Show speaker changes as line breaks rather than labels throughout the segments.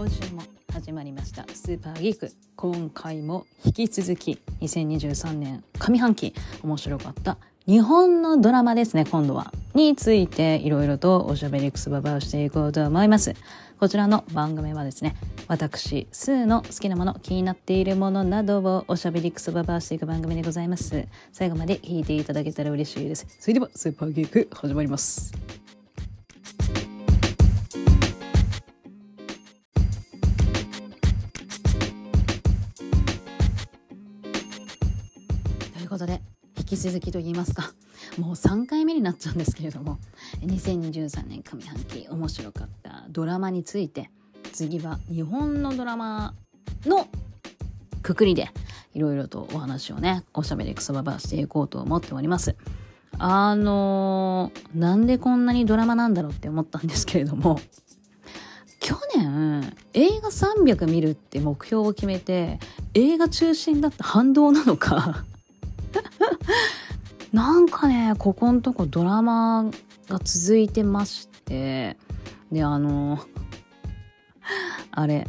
今週も始まりました。スーパーギーク。今回も引き続き2023年上半期面白かった。日本のドラマですね今度は。についていろいろとおしゃべりくすばばをしていこうと思います。こちらの番組はですね私スーの好きなもの気になっているものなどをおしゃべりくすばばしていく番組でございます。最後まで聞いていただけたら嬉しいです。それではスーパーギーク始まります。き続きと言いますか もう3回目になっちゃうんですけれども2023年上半期面白かったドラマについて次は日本のドラマのくくりでいろいろとお話をねおしゃべりくそばばしていこうと思っております。あのー、なんでこんなにドラマなんだろうって思ったんですけれども 去年映画300見るって目標を決めて映画中心だった反動なのか なんかねここんとこドラマが続いてましてであの あれ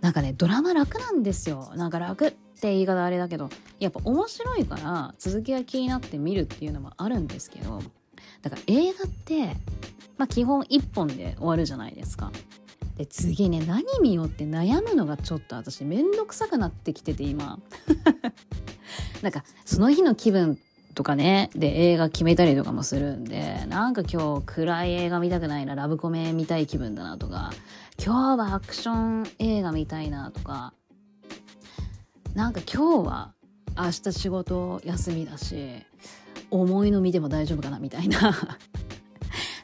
なんかねドラマ楽なんですよなんか楽って言い方あれだけどやっぱ面白いから続きが気になって見るっていうのもあるんですけどだから映画ってまあ基本1本で終わるじゃないですか。で次ね何見ようって悩むのがちょっと私めんどくさくなってきてて今。なんかその日の気分とかねで映画決めたりとかもするんでなんか今日暗い映画見たくないなラブコメ見たい気分だなとか今日はアクション映画見たいなとかなんか今日は明日仕事休みだし思いの見ても大丈夫かなみたいな。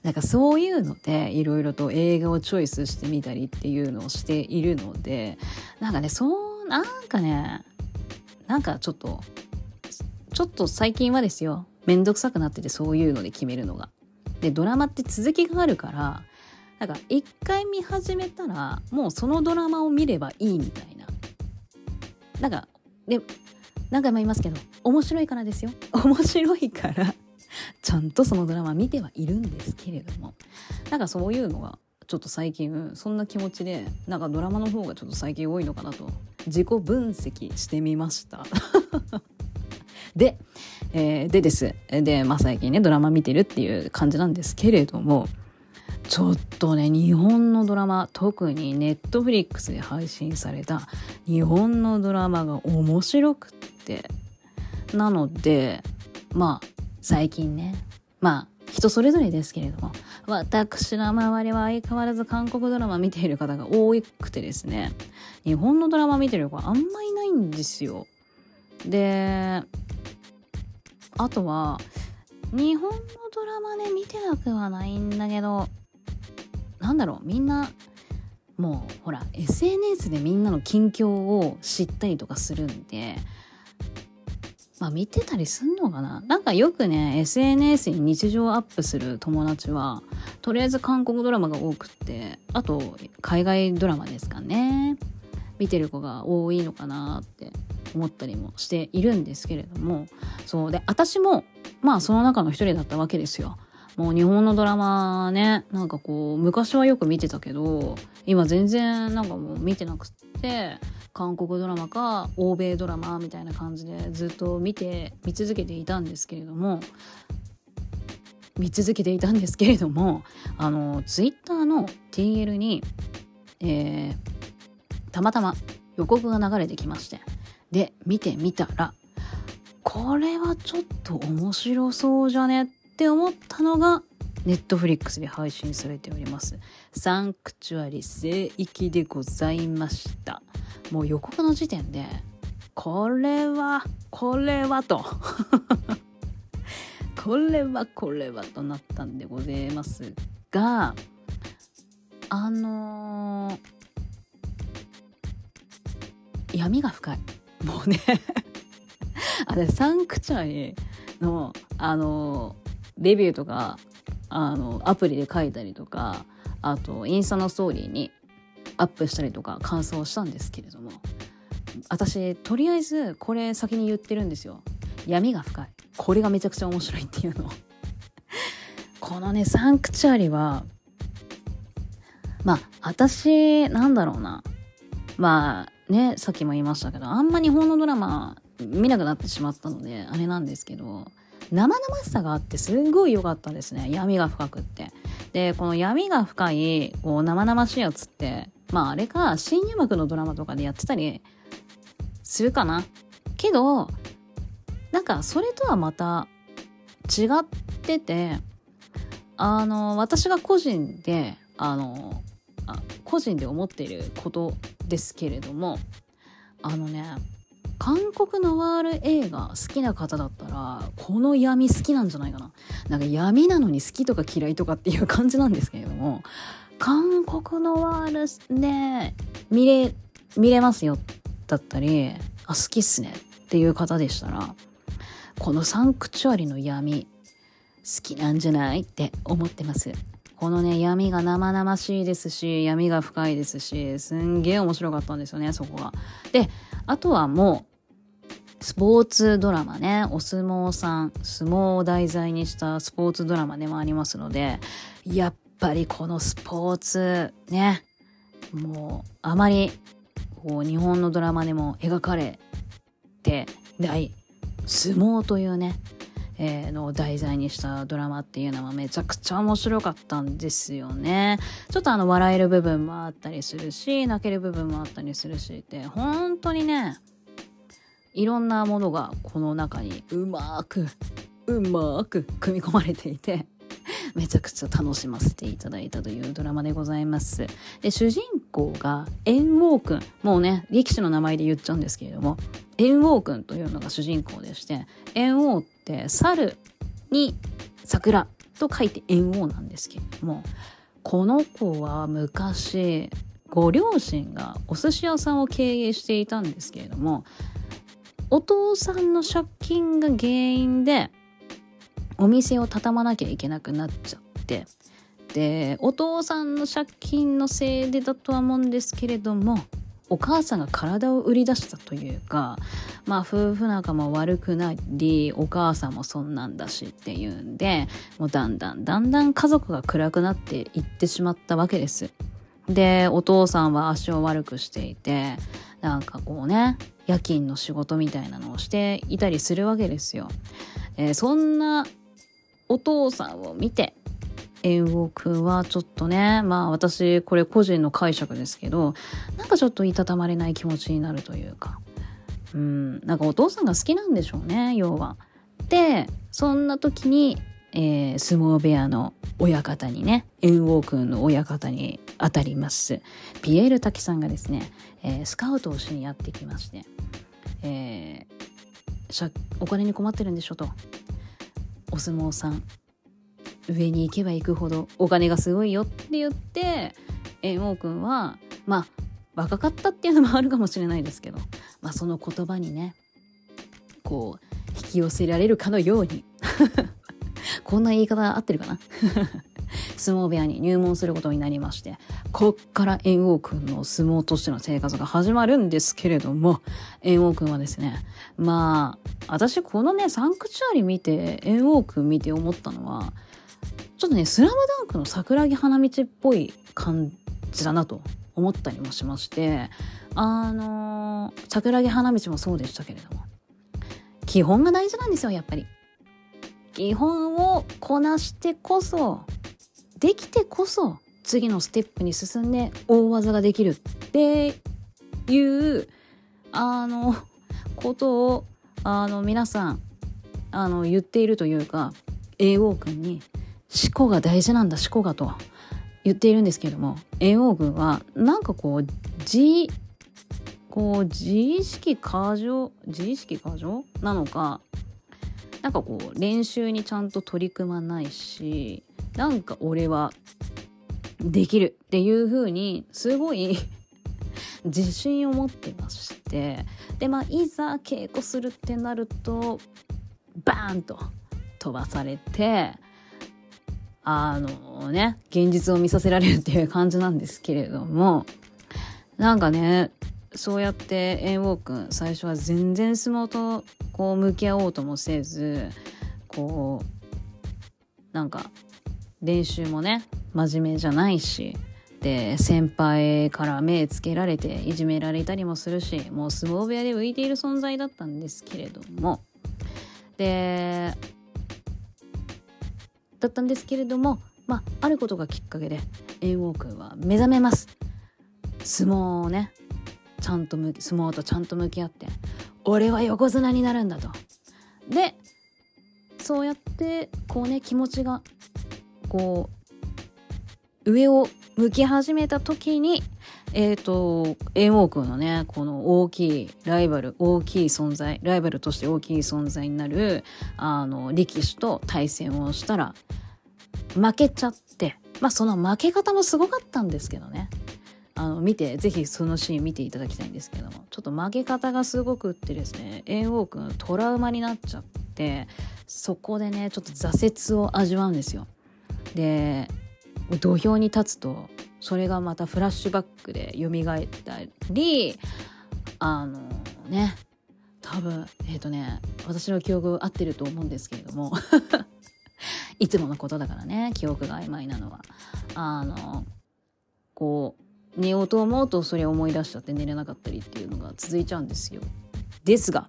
なんかそういうのでいろいろと映画をチョイスしてみたりっていうのをしているのでなんかねそうなんかねなんかちょっとちょっと最近はですよめんどくさくなっててそういうので決めるのが。でドラマって続きがあるからなんか一回見始めたらもうそのドラマを見ればいいみたいな。なんかで何回も言いますけど面白いからですよ面白いからちゃんとそのドラマ見てはいるんですけれども。なんかそういうのがちょっと最近そんな気持ちでなんかドラマの方がちょっと最近多いのかなと。自己分析してみました。で、えー、でです。で、まあ、最近ねドラマ見てるっていう感じなんですけれども。ちょっとね日本のドラマ特にネットフリックスで配信された日本のドラマが面白くって。なのでまあ最近ね。まあ人それぞれですけれども。私の周りは相変わらず韓国ドラマ見ている方が多くてですね。日本のドラマ見てる子あんまいないんですよ。であとは日本のドラマね見てなくはないんだけどなんだろうみんなもうほら SNS でみんなの近況を知ったりとかするんでまあ見てたりすんのかな？なんかよくね SNS に日常アップする友達はとりあえず韓国ドラマが多くってあと海外ドラマですかね。見てる子が多いのかなって思ったりもしているんですけれども。そうで私もまあその中の一人だったわけですよ。もう日本のドラマねなんかこう昔はよく見てたけど今全然なんかもう見てなくって韓国ドラマか欧米ドラマみたいな感じでずっと見て見続けていたんですけれども見続けていたんですけれどもあのツイッターの TL に、えー、たまたま予告が流れてきましてで見てみたらこれはちょっと面白そうじゃねって思ったのがネットフリックスで配信されております。サンクチュアリ聖域でございました。もう予告の時点でこれはこれはと。これはこれはとなったんでございますがあのー、闇が深い。もうね。あれサンクチュアリのあのレビューとかあのアプリで書いたりとかあとインスタのストーリーにアップしたりとか感想をしたんですけれども私とりあえずこれ先に言ってるんですよ。闇が深い。これがめちゃくちゃ面白いっていうの。このねサンクチュアリはまあ私なんだろうな。まあねさっきも言いましたけどあんま日本のドラマ見なくなってしまったのであれなんですけど生々しさがあってすごい良かったですね。闇が深くって。でこの闇が深いこう生々しいやつってまああれか深夜幕のドラマとかでやってたりするかな。けどなんかそれとはまた違っててあの私が個人であのあ個人で思っていることですけれどもあのね韓国のワール映画好きな方だったらこの闇好きなんじゃないかな。なんか闇なのに好きとか嫌いとかっていう感じなんですけれども韓国のワールね見れ見れますよだったりあ好きっすねっていう方でしたらこのサンクチュアリの闇好きなんじゃないって思ってます。このね闇が生々しいですし闇が深いですしすんげえ面白かったんですよねそこが。であとはもうスポーツドラマね、お相撲さん、相撲を題材にしたスポーツドラマでもありますので、やっぱりこのスポーツね、もうあまりこう日本のドラマでも描かれてない相撲というね、えー、のを題材にしたドラマっていうのはめちゃくちゃ面白かったんですよね。ちょっとあの笑える部分もあったりするし、泣ける部分もあったりするしって、本当にね、いろんなものがこの中にうまくうまく組み込まれていて めちゃくちゃ楽しませていただいたというドラマでございます。で、主人公が猿翁くん。もうね、力士の名前で言っちゃうんですけれども、猿翁くんというのが主人公でして、猿翁って猿に桜と書いて猿翁なんですけれども、この子は昔、ご両親がお寿司屋さんを経営していたんですけれども、お父さんの借金が原因でお店を畳まなきゃいけなくなっちゃってでお父さんの借金のせいでだとは思うんですけれどもお母さんが体を売り出したというかまあ夫婦仲も悪くなりお母さんもそんなんだしっていうんでもうだんだんだんだん家族が暗くなっていってしまったわけです。でお父さんは足を悪くしていてなんかこうね夜勤の仕事みたいなのをしていたりするわけですよ。えー、そんなお父さんを見て猿翁くんはちょっとねまあ私これ個人の解釈ですけどなんかちょっといたたまれない気持ちになるというかうんなんかお父さんが好きなんでしょうね要は。でそんな時に、えー、相撲部屋の親方にね猿翁くんの親方にあたりますピエール滝さんがですね、えー、スカウトをしにやってきまして、えー、お金に困ってるんでしょと。お相撲さん上に行けば行くほどお金がすごいよって言って猿翁くんはまあ若かったっていうのもあるかもしれないですけど、まあ、その言葉にねこう引き寄せられるかのように。こんな言い方合ってるかな？相撲部屋に入門することになりましてこっから猿翁くんの相撲としての生活が始まるんですけれども猿翁くんはですねまあ私このねサンクチュアリ見て猿翁くん見て思ったのはちょっとね「スラムダンクの桜木花道っぽい感じだなと思ったりもしましてあのー、桜木花道もそうでしたけれども基本が大事なんですよやっぱり。基本をこなしてこそできてこそ次のステップに進んで大技ができるっていうあのことをあの皆さんあの言っているというか英王君に思考が大事なんだ思考がと言っているんですけれども英王軍はなんかこう自こう自意識過剰自意識過剰？なのかなんかこう練習にちゃんと取り組まないしなんか俺はできるっていう風にすごい 自信を持ってまして。でまあいざ稽古するってなるとバーンと飛ばされてあのね現実を見させられるっていう感じなんですけれどもなんかねそうやって猿翁くん最初は全然相撲とこう向き合おうともせずこうなんか練習もね真面目じゃないしって先輩から目つけられていじめられたりもするしもう相撲部屋で浮いている存在だったんですけれども。でだったんですけれどもまああることがきっかけで猿翁君は目覚めます。相撲をねちゃんと相撲とちゃんと向き合って俺は横綱になるんだと。でそうやってこうね気持ちがこう上を向き始めた時にえっ、ー、と猿翁君のねこの大きいライバル大きい存在ライバルとして大きい存在になるあの力士と対戦をしたら負けちゃってまあその負け方もすごかったんですけどねあの見てぜひそのシーン見ていただきたいんですけどもちょっと負け方がすごくってですね猿翁君トラウマになっちゃってそこでねちょっと挫折を味わうんですよ。で土俵に立つとそれがまたフラッシュバックで蘇ったりあのね多分えっ、ー、とね私の記憶合ってると思うんですけれども いつものことだからね記憶が曖昧なのは。あのこう寝ようと思うとそれ思い出しちゃって寝れなかったりっていうのが続いちゃうんですよ。ですが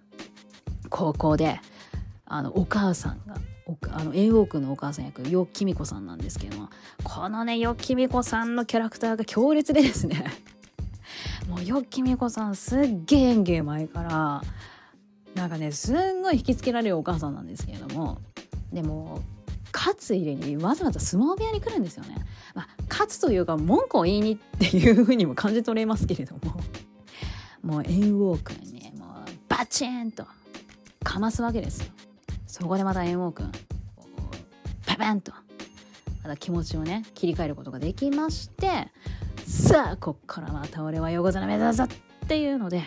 高校であのお母さんがあの猿翁君のお母さん役よきみこさんなんですけどもこのねよきみこさんのキャラクターが強烈でですね もうよきみこさんすっげえ演技前からなんかねすんごい引きつけられるお母さんなんですけれどもでも勝つ入れにわざわざ相撲部屋に来るんですよね。まあ、勝つというか文句を言いにっていうふうにも感じ取れますけれどももう猿翁君にもうバチンとかますわけですよ。そこでまた猿翁君パパンとまた気持ちをね切り替えることができましてさあこっからまた俺は横綱目指すぞっていうので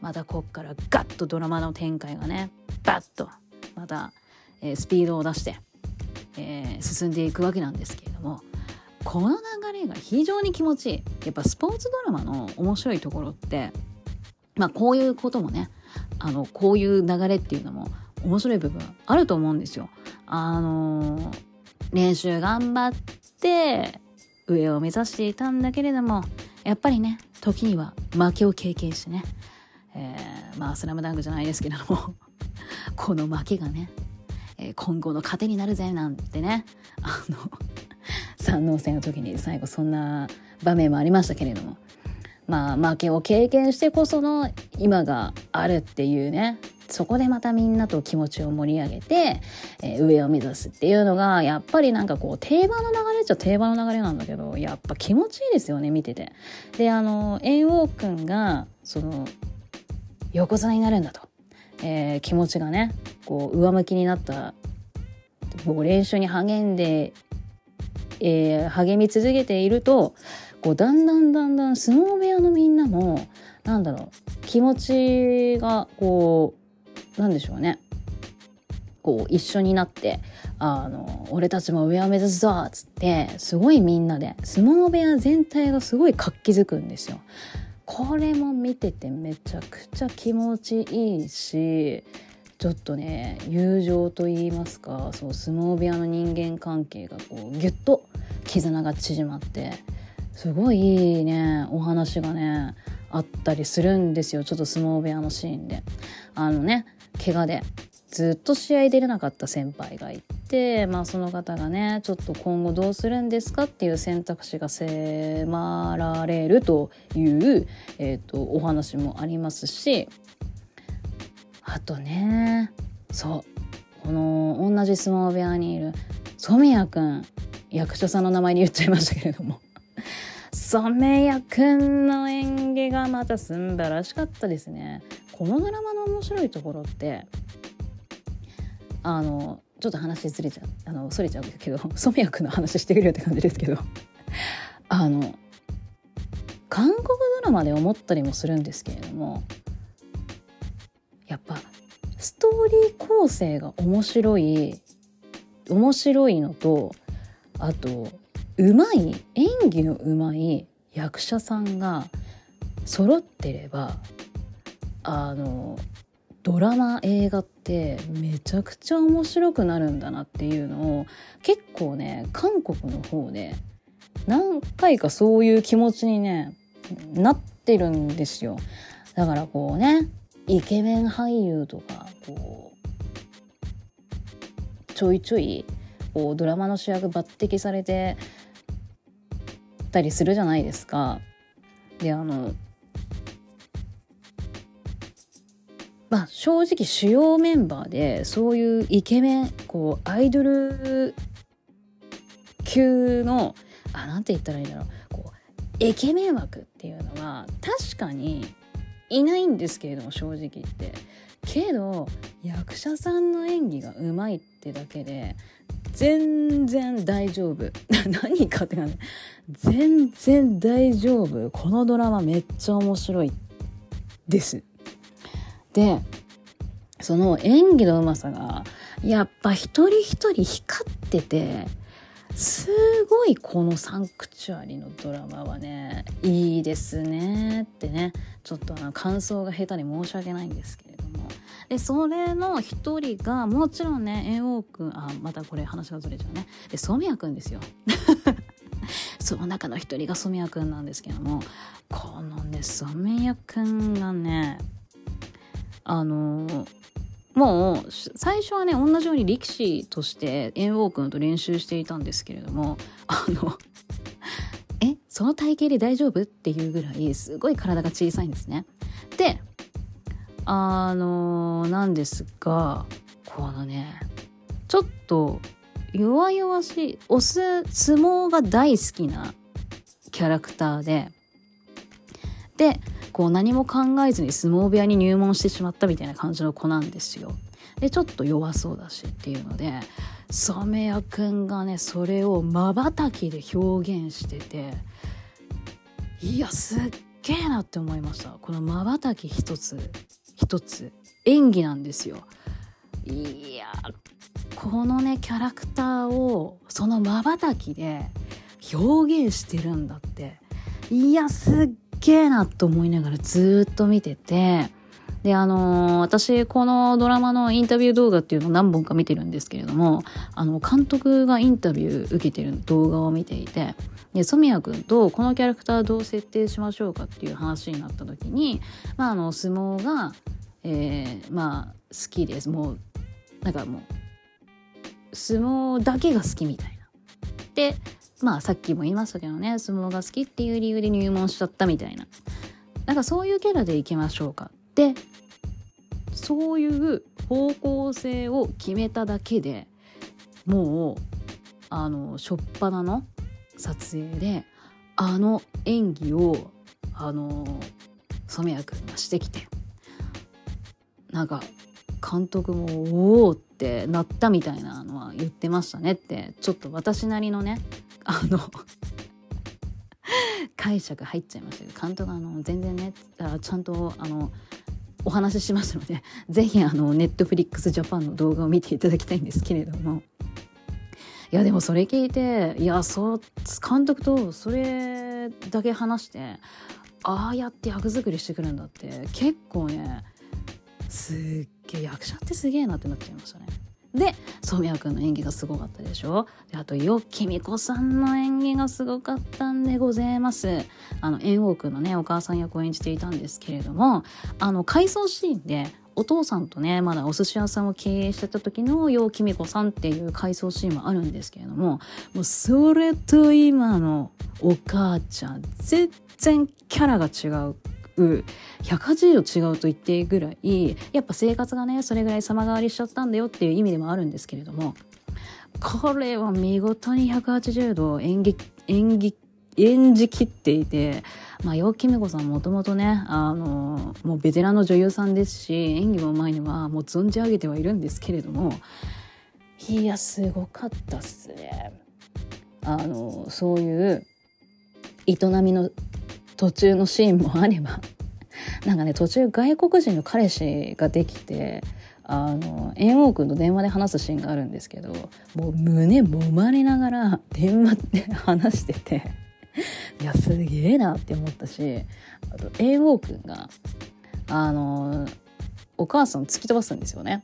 またこっからガッとドラマの展開がねバッとまた、えー、スピードを出して、えー、進んでいくわけなんですけれどもこの流れが非常に気持ちいい。やっぱスポーツドラマの面白いところってまあこういうこともねあのこういう流れっていうのも面白い部分あると思うんですよ。あの、練習頑張って上を目指していたんだけれどもやっぱりね時には負けを経験してね、えー、まあ「スラムダンクじゃないですけれども この負けがね、えー、今後の糧になるぜなんてねあの 三能戦の時に最後そんな場面もありましたけれどもまあ負けを経験してこその今があるっていうねそこでまたみんなと気持ちを盛り上げて、えー、上を目指すっていうのがやっぱりなんかこう定番の流れっちゃ定番の流れなんだけどやっぱ気持ちいいですよね見てて。であの猿翁くんがその横綱になるんだと、えー、気持ちがねこう上向きになったこう練習に励んで、えー、励み続けているとこうだんだんだんだん相撲部屋のみんなもなんだろう気持ちがこううなんでしょうねこう一緒になってあの俺たちも上を目指すぞっつってすごいみんなで相撲部屋全体がすごい活気づくんですよ。これも見ててめちゃくちゃ気持ちいいしちょっとね友情と言いますかそう相撲部屋の人間関係がこうギュッと絆が縮まってすごいいいねお話がねあったりするんですよちょっと相撲部屋のシーンで。あのね怪我で。ずっと試合出れなかった先輩がいて、まあ、その方がねちょっと今後どうするんですかっていう選択肢が迫られるという、えーと、お話もありますし。あとねそう。この同じ相撲部屋にいる染谷くん。役者さんの名前に言っちゃいましたけれども。染谷くんの演技がまた素晴らしかったですね。このドラマの面白いところってあのちょっと話ずれちゃうあのそれちゃうけど染谷くんの話してくるよって感じですけど。あの韓国ドラマで思ったりもするんですけれどもやっぱストーリー構成が面白い面白いのとあとうまい演技のうまい役者さんが揃ってればあのドラマ映画ってめちゃくちゃ面白くなるんだなっていうのを結構ね韓国の方で何回かそういう気持ちにねなってるんですよだからこうねイケメン俳優とかこうちょいちょいこうドラマの主役抜擢されてたりするじゃないですか。であのまあ正直主要メンバーでそういうイケメンこうアイドル級のあなんて言ったらいいんだろうこうイケメン枠っていうのは確かにいないんですけれども正直言って。けど役者さんの演技がうまいってだけで全然大丈夫。何かってかね全然大丈夫。このドラマめっちゃ面白いです。でその演技のうまさがやっぱ一人一人光っててすごいこのサンクチュアリのドラマはねいいですねってねちょっとあの感想が下手に申し訳ないんですけれども。でそれの一人がもちろんね猿翁くんあまたこれ話がずれちゃうね。で染谷くんですよ。その中の一人が染谷くんなんですけどもこのね染谷くんがねあのもう最初はね同じように力士として猿翁くんと練習していたんですけれどもあのえその体型で大丈夫っていうぐらいすごい体が小さいんですね。であのなんですがこのねちょっと弱々しいオス相撲が大好きなキャラクターででこう何も考えずに相撲部屋に入門してしまったみたいな感じの子なんですよ。でちょっと弱そうだしっていうので染谷くんがねそれをまばたきで表現してていやすっげえなって思いました。このまばたき一つ一つ演技なんですよ。いやこのねキャラクターをそのまばたきで表現してるんだって。いやすっげえなと思いながらずっと見ててであのー、私このドラマのインタビュー動画っていうのを何本か見てるんですけれどもあの監督がインタビュー受けてる動画を見ていてで染谷君とこのキャラクターどう設定しましょうかっていう話になった時に、まあ、あの相撲が、えー、まあ好きですもうなんかもう相撲だけが好きみたいな。でまあさっきも言いましたけどね相撲が好きっていう理由で入門しちゃったみたいな。なんかそういうキャラでいきましょうかってそういう方向性を決めただけでもうあの初っ端の撮影であの演技をあの染谷君がしてきてなんか監督も「おお!」ってなったみたいなのは言ってましたねってちょっと私なりのね あの解釈入っちゃいましたけど監督あの全然ねあちゃんとあのお話ししますので 是非あのネットフリックスジャパンの動画を見ていただきたいんですけれどもいやでもそれ聞いていやそう監督とそれだけ話してああやって役作りしてくるんだって結構ねすっげえ役者ってすげえなってなっちゃいましたね。で染谷君の演技がすごかったでしょ？であとよきみこさんの演技がすごかったんでございます。あの猿翁君のねお母さん役を演じていたんですけれどもあの回想シーンでお父さんとねまだお寿司屋さんを経営してた時のようきみこさんっていう回想シーンもあるんですけれどももうそれと今のお母ちゃん全然キャラが違う。180度違うと言っていいぐらいやっぱ生活がねそれぐらい様変わりしちゃったんだよっていう意味でもあるんですけれどもこれは見事に180度演技演技演じきっていて、まあ、陽気美子さんもともとね、あの、もうベテランの女優さんですし、演技もうまいのはもう存じ上げてはいるんですけれども、いや、すごかったっすね。あの、そういう営みの途中のシーンもあれば、なんかね途中外国人の彼氏ができてあの猿翁君と電話で話すシーンがあるんですけどもう胸揉まれながら電話で話してていやすげえなって思ったしあと猿翁君があのお母さん突き飛ばすんですよね。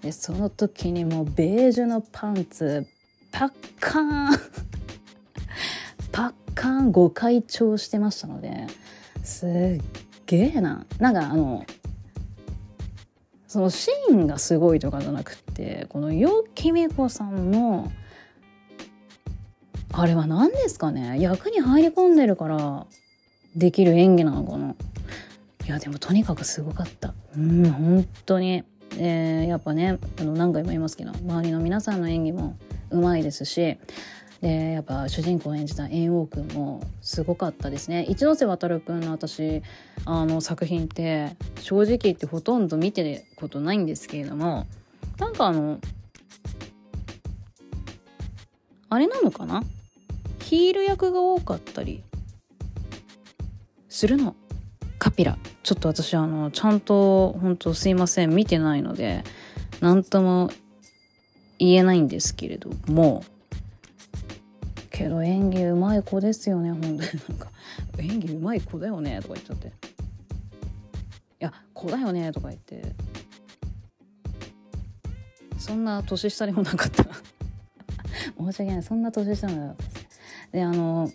でその時にもうベージュのパンツパッカーンパッ 干ご開帳してましたのですっげえな。なんかあのそのシーンがすごいとかじゃなくてこのよきみこさんのあれは何ですかね？役に入り込んでるからできる演技なのかな？いやでもとにかくすごかった。うん本当に、えー、やっぱねあの何回も言いますけど周りの皆さんの演技もうまいですしでやっぱ主人公を演じた猿翁くんもすごかったですね。一ノ瀬渉くんの私あの作品って正直言ってほとんど見てることないんですけれどもなんかあのあれなのかな？ヒール役が多かったりするの？カピラ。ちょっと私あのちゃんと本当すいません。見てないので何とも言えないんですけれどもけど演技うまい子ですよね本当に。なんか演技うまい子だよねとか言っちゃって。いや子だよねとか言って。そんな年下でもなかった。申し訳ない。そんな年下なかったです。であの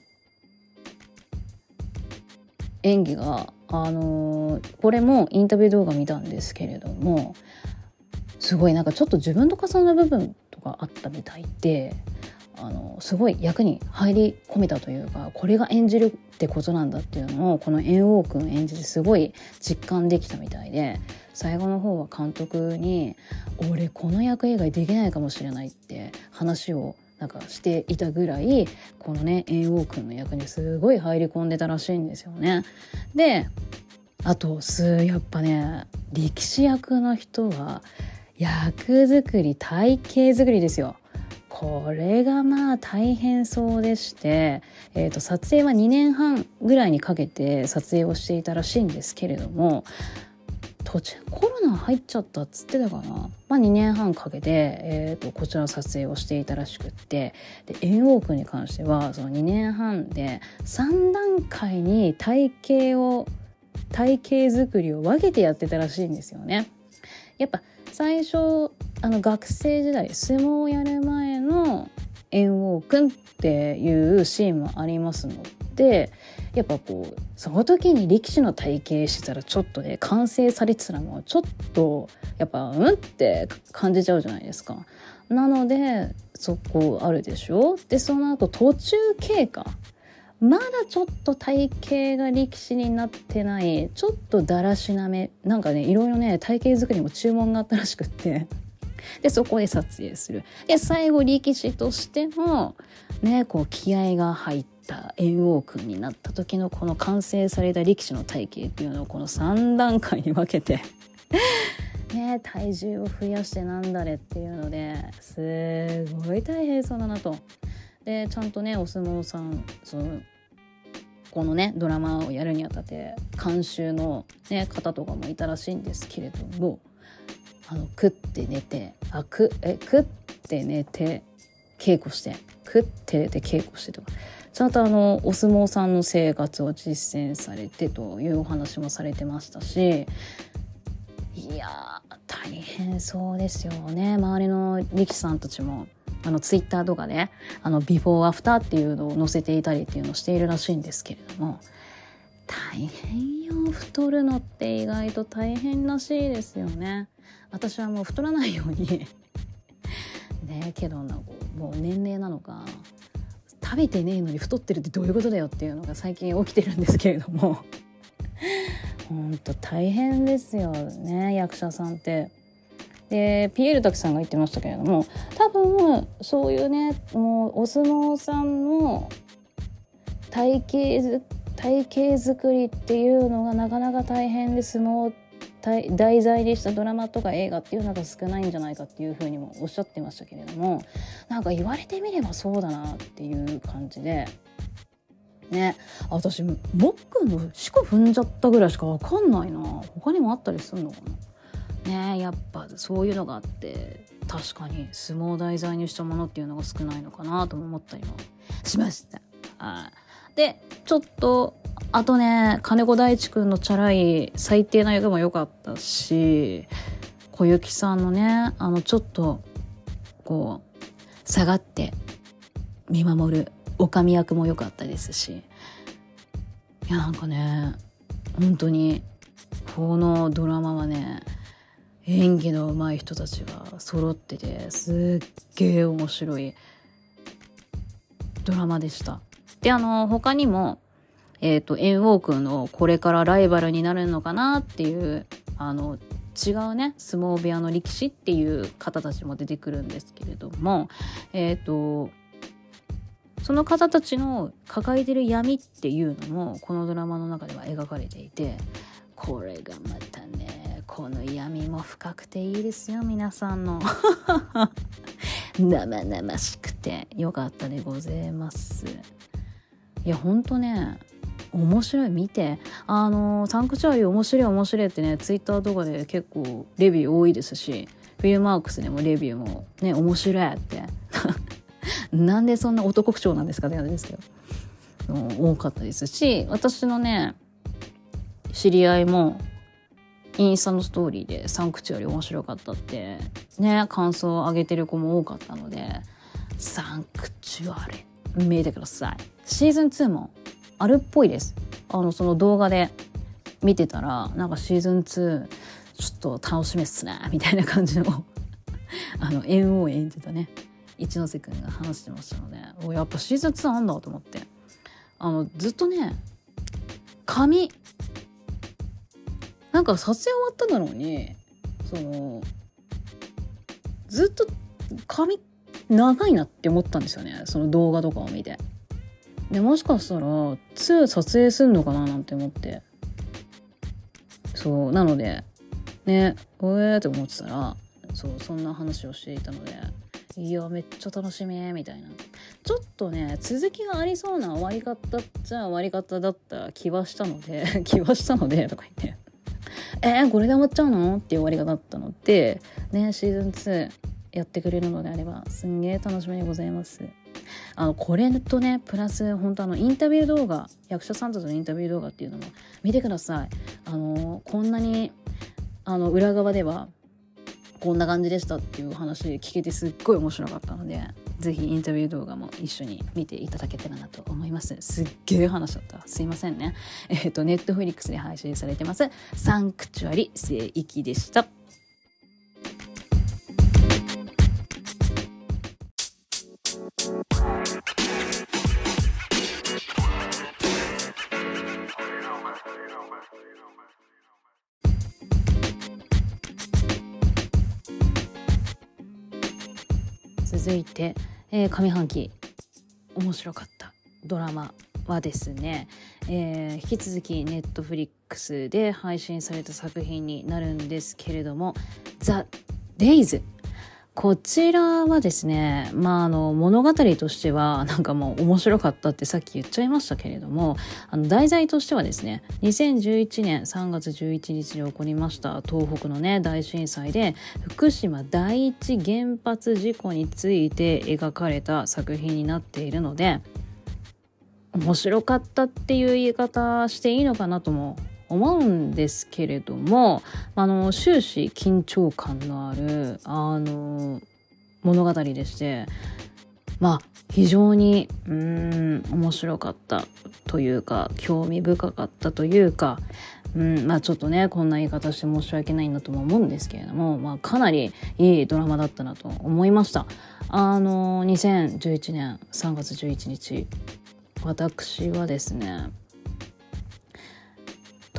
演技があのこれもインタビュー動画見たんですけれどもすごいなんかちょっと自分と重なる部分とかあったみたいであのすごい役に入り込めたというかこれが演じるってことなんだっていうのをこの猿翁くん演じてすごい実感できたみたいで最後の方は監督に「俺この役以外できないかもしれない」って話をなんかしていたぐらいこのね猿翁くんの役にすごい入り込んでたらしいんですよね。であとすやっぱね力士役の人は役作り体型作りですよ。これがまあ大変そうでして、えー、と撮影は2年半ぐらいにかけて撮影をしていたらしいんですけれども途中コロナ入っちゃったっつってたかな、まあ、2年半かけて、えー、とこちらの撮影をしていたらしくってで猿翁君に関してはその2年半で3段階に体型を体型作りを分けてやってたらしいんですよね。やっぱ最初あの学生時代相撲をやる前の猿翁くんっていうシーンもありますのでやっぱこうその時に力士の体型してたらちょっとね完成されてたらもうちょっとやっぱうんって感じちゃうじゃないですか。なのでそこあるでしょ？でその後途中経過まだちょっと体型が力士になってないちょっとだらしなめなんかねいろいろね体型作りも注文があったらしくってでそこで撮影するで最後力士としてのねこう気合が入った猿翁君になった時のこの完成された力士の体型っていうのをこの3段階に分けて ね体重を増やしてなんだれっていうのですごい大変そうだなと。でちゃんとねお相撲さんそのこのねドラマをやるにあたって監修の、ね、方とかもいたらしいんですけれどもあの食って寝てあくえ食って寝て稽古して食って寝て稽古してとかちゃんとあのお相撲さんの生活を実践されてというお話もされてましたしいや大変そうですよね周りの力士さんたちも。あのツイッターとかであのビフォーアフターっていうのを載せていたりっていうのをしているらしいんですけれども大変よ。太るのって意外と大変らしいですよね。私はもう太らないように。ねけどなもう年齢なのか。食べてねえのに太ってるってどういうことだよっていうのが最近起きてるんですけれども。ほんと大変ですよね役者さんって。でピエール滝さんが言ってましたけれども多分そういうねもうお相撲さんの体型体型作りっていうのがなかなか大変で相撲題材にしたドラマとか映画っていうのが少ないんじゃないかっていうふうにもおっしゃってましたけれどもなんか言われてみればそうだなっていう感じで。ね。私もっくんの四股踏んじゃったぐらいしか分かんないな。他にもあったりするのかな。ねやっぱそういうのがあって確かに相撲を題材にしたものっていうのが少ないのかなとも思ったりもしました。でちょっとあとね金子大地君のチャラい最低な役も良かったし小雪さんのねあのちょっとこう下がって見守るおかみ役も良かったですしいやなんかね本当にこのドラマはね演技の上手い人たちが揃っててすっげえ面白いドラマでした。であの他にもえっ、ー、と猿翁君のこれからライバルになるのかなっていうあの違うね相撲部屋の力士っていう方たちも出てくるんですけれどもえっ、ー、とその方たちの抱えてる闇っていうのもこのドラマの中では描かれていてこれがまたねこの闇も深くていいですよ皆さんの。生々しくてよかったでございます。いやほんとね面白い。見て。あのサンクチュアリー面白い面白いってねツイッターとかで結構レビュー多いですしフィルマークスでもレビューもね面白いって。なんでそんな男口調なんですかって感じですけど。多かったですし私のね知り合いもインスタのストーリーでサンクチュアリ面白かったってね感想を上げてる子も多かったのでサンクチュアリ見てください。シーズン2もあるっぽいです。あのその動画で見てたらなんかシーズン2ちょっと楽しみっすねみたいな感じの あの猿を演じたね一ノ瀬くんが話してましたのでおやっぱシーズン2あんだと思って。あのずっとね髪なんか撮影終わったんだろうにそのずっと髪長いなって思ったんですよねその動画とかを見て。でもしかしたら2撮影すんのかななんて思って。そうなのでねおえーって思ってたらそうそんな話をしていたのでいやめっちゃ楽しみみたいな。ちょっとね続きがありそうな終わり方っちゃ終わり方だった気はしたので 気はしたのでとか言って。えー、これで終わっちゃうの？っていう終わり方だったのでねシーズン2やってくれるのであればすんげえ楽しみにございます。あのこれとねプラス本当あのインタビュー動画役者さんたちのインタビュー動画っていうのも見てください。あのこんなにあの裏側ではこんな感じでしたっていう話聞けてすっごい面白かったので是非インタビュー動画も一緒に見ていただけたらなと思います。すっげえ話だった。すいませんね。えっ、ー、とネットフリックスで配信されてます。サンクチュアリ聖域でした。続いて、えー、上半期。面白かった。ドラマはですね、えー、引き続きネットフリックスで配信された作品になるんですけれども「ザ・デイズ。こちらはですね、まあ、あの、物語としては、なんかもう面白かったってさっき言っちゃいましたけれども、あの、題材としてはですね、2011年3月11日に起こりました東北のね、大震災で、福島第一原発事故について描かれた作品になっているので、面白かったっていう言い方していいのかなとも思うんですけれどもあの終始緊張感のあるあの物語でしてまあ非常にうん面白かったというか興味深かったというかうんまあちょっとねこんな言い方して申し訳ないんだとも思うんですけれども、まあ、かなりいいドラマだったなと思いました。あの2011年3月11日私はですね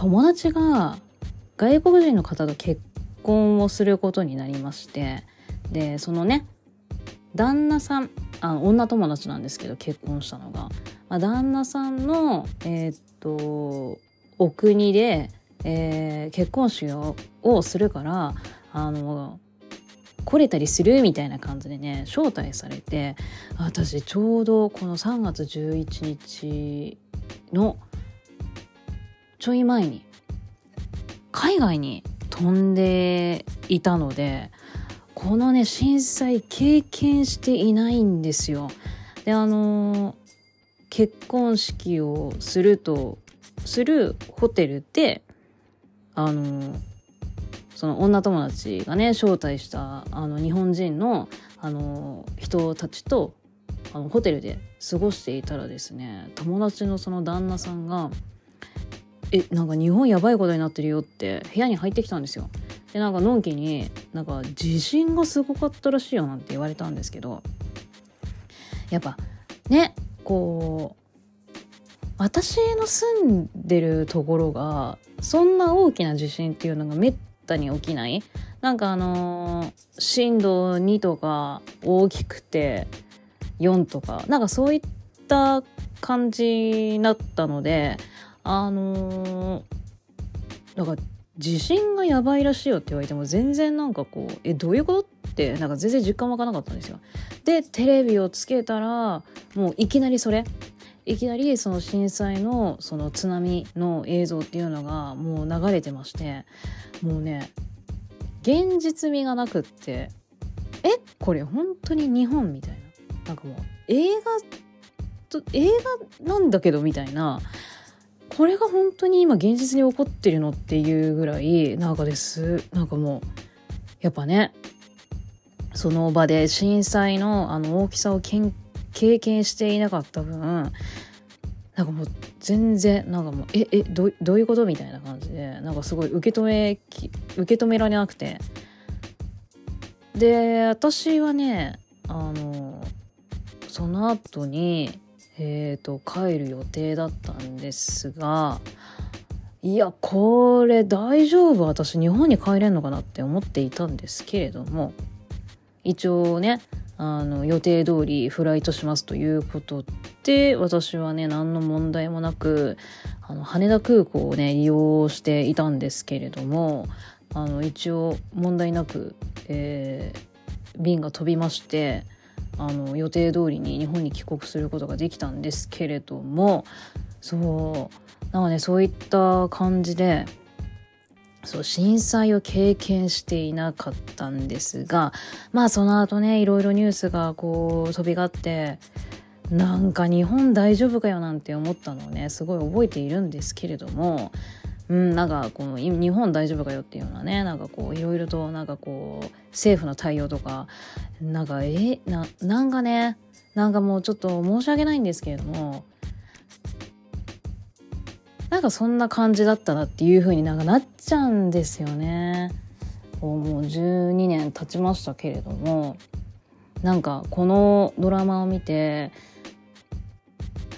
友達が外国人の方と結婚をすることになりましてでそのね旦那さんあの女友達なんですけど結婚したのが、まあ、旦那さんのえー、っとお国で、えー、結婚式をするからあの来れたりするみたいな感じでね招待されて私ちょうどこの3月11日のちょい前に海外に飛んでいたのでこのね震災経験していないんですよ。であの結婚式をするとするホテルであのその女友達がね招待したあの日本人のあの人たちとあのホテルで過ごしていたらですね友達のその旦那さんが「えなんか日本やばいことになってるよ」って部屋に入ってきたんですよ。でなんかのんきになんか地震がすごかったらしいよなんて言われたんですけどやっぱねこう私の住んでるところがそんな大きな地震っていうのがめったに起きないなんかあのー、震度2とか大きくて4とかなんかそういった感じだったのであのー、だから地震がやばいらしいよって言われても全然なんかこうえどういうことってなんか全然実感湧かなかったんですよ。でテレビをつけたらもういきなりそれいきなりその震災のその津波の映像っていうのがもう流れてましてもうね現実味がなくってえこれ本当に日本みたいななんかもう映画と映画なんだけどみたいなこれが本当に今現実に起こってるのっていうぐらいなんかです。なんかもうやっぱねその場で震災のあの大きさを経験していなかった分なんかもう全然なんかもうええどどういうことみたいな感じでなんかすごい受け止め受け止められなくて。で私はねあのその後にえーと、帰る予定だったんですがいやこれ大丈夫？私日本に帰れんのかなって思っていたんですけれども一応ねあの予定通りフライトしますということで私はね何の問題もなくあの羽田空港をね利用していたんですけれどもあの一応問題なく、えー、便が飛びましてあの予定通りに日本に帰国することができたんですけれどもそうなのでそういった感じでそう震災を経験していなかったんですがまあその後ねいろいろニュースがこう飛び交ってなんか日本大丈夫かよなんて思ったのをねすごい覚えているんですけれどもうん、なんかこの日本大丈夫かよっていうようなねなんかこういろいろとなんかこう政府の対応とかなんかえななんかねなんかもうちょっと申し訳ないんですけれどもなんかそんな感じだったなっていう風になんかなっちゃうんですよね。こうもう12年経ちましたけれどもなんかこのドラマを見て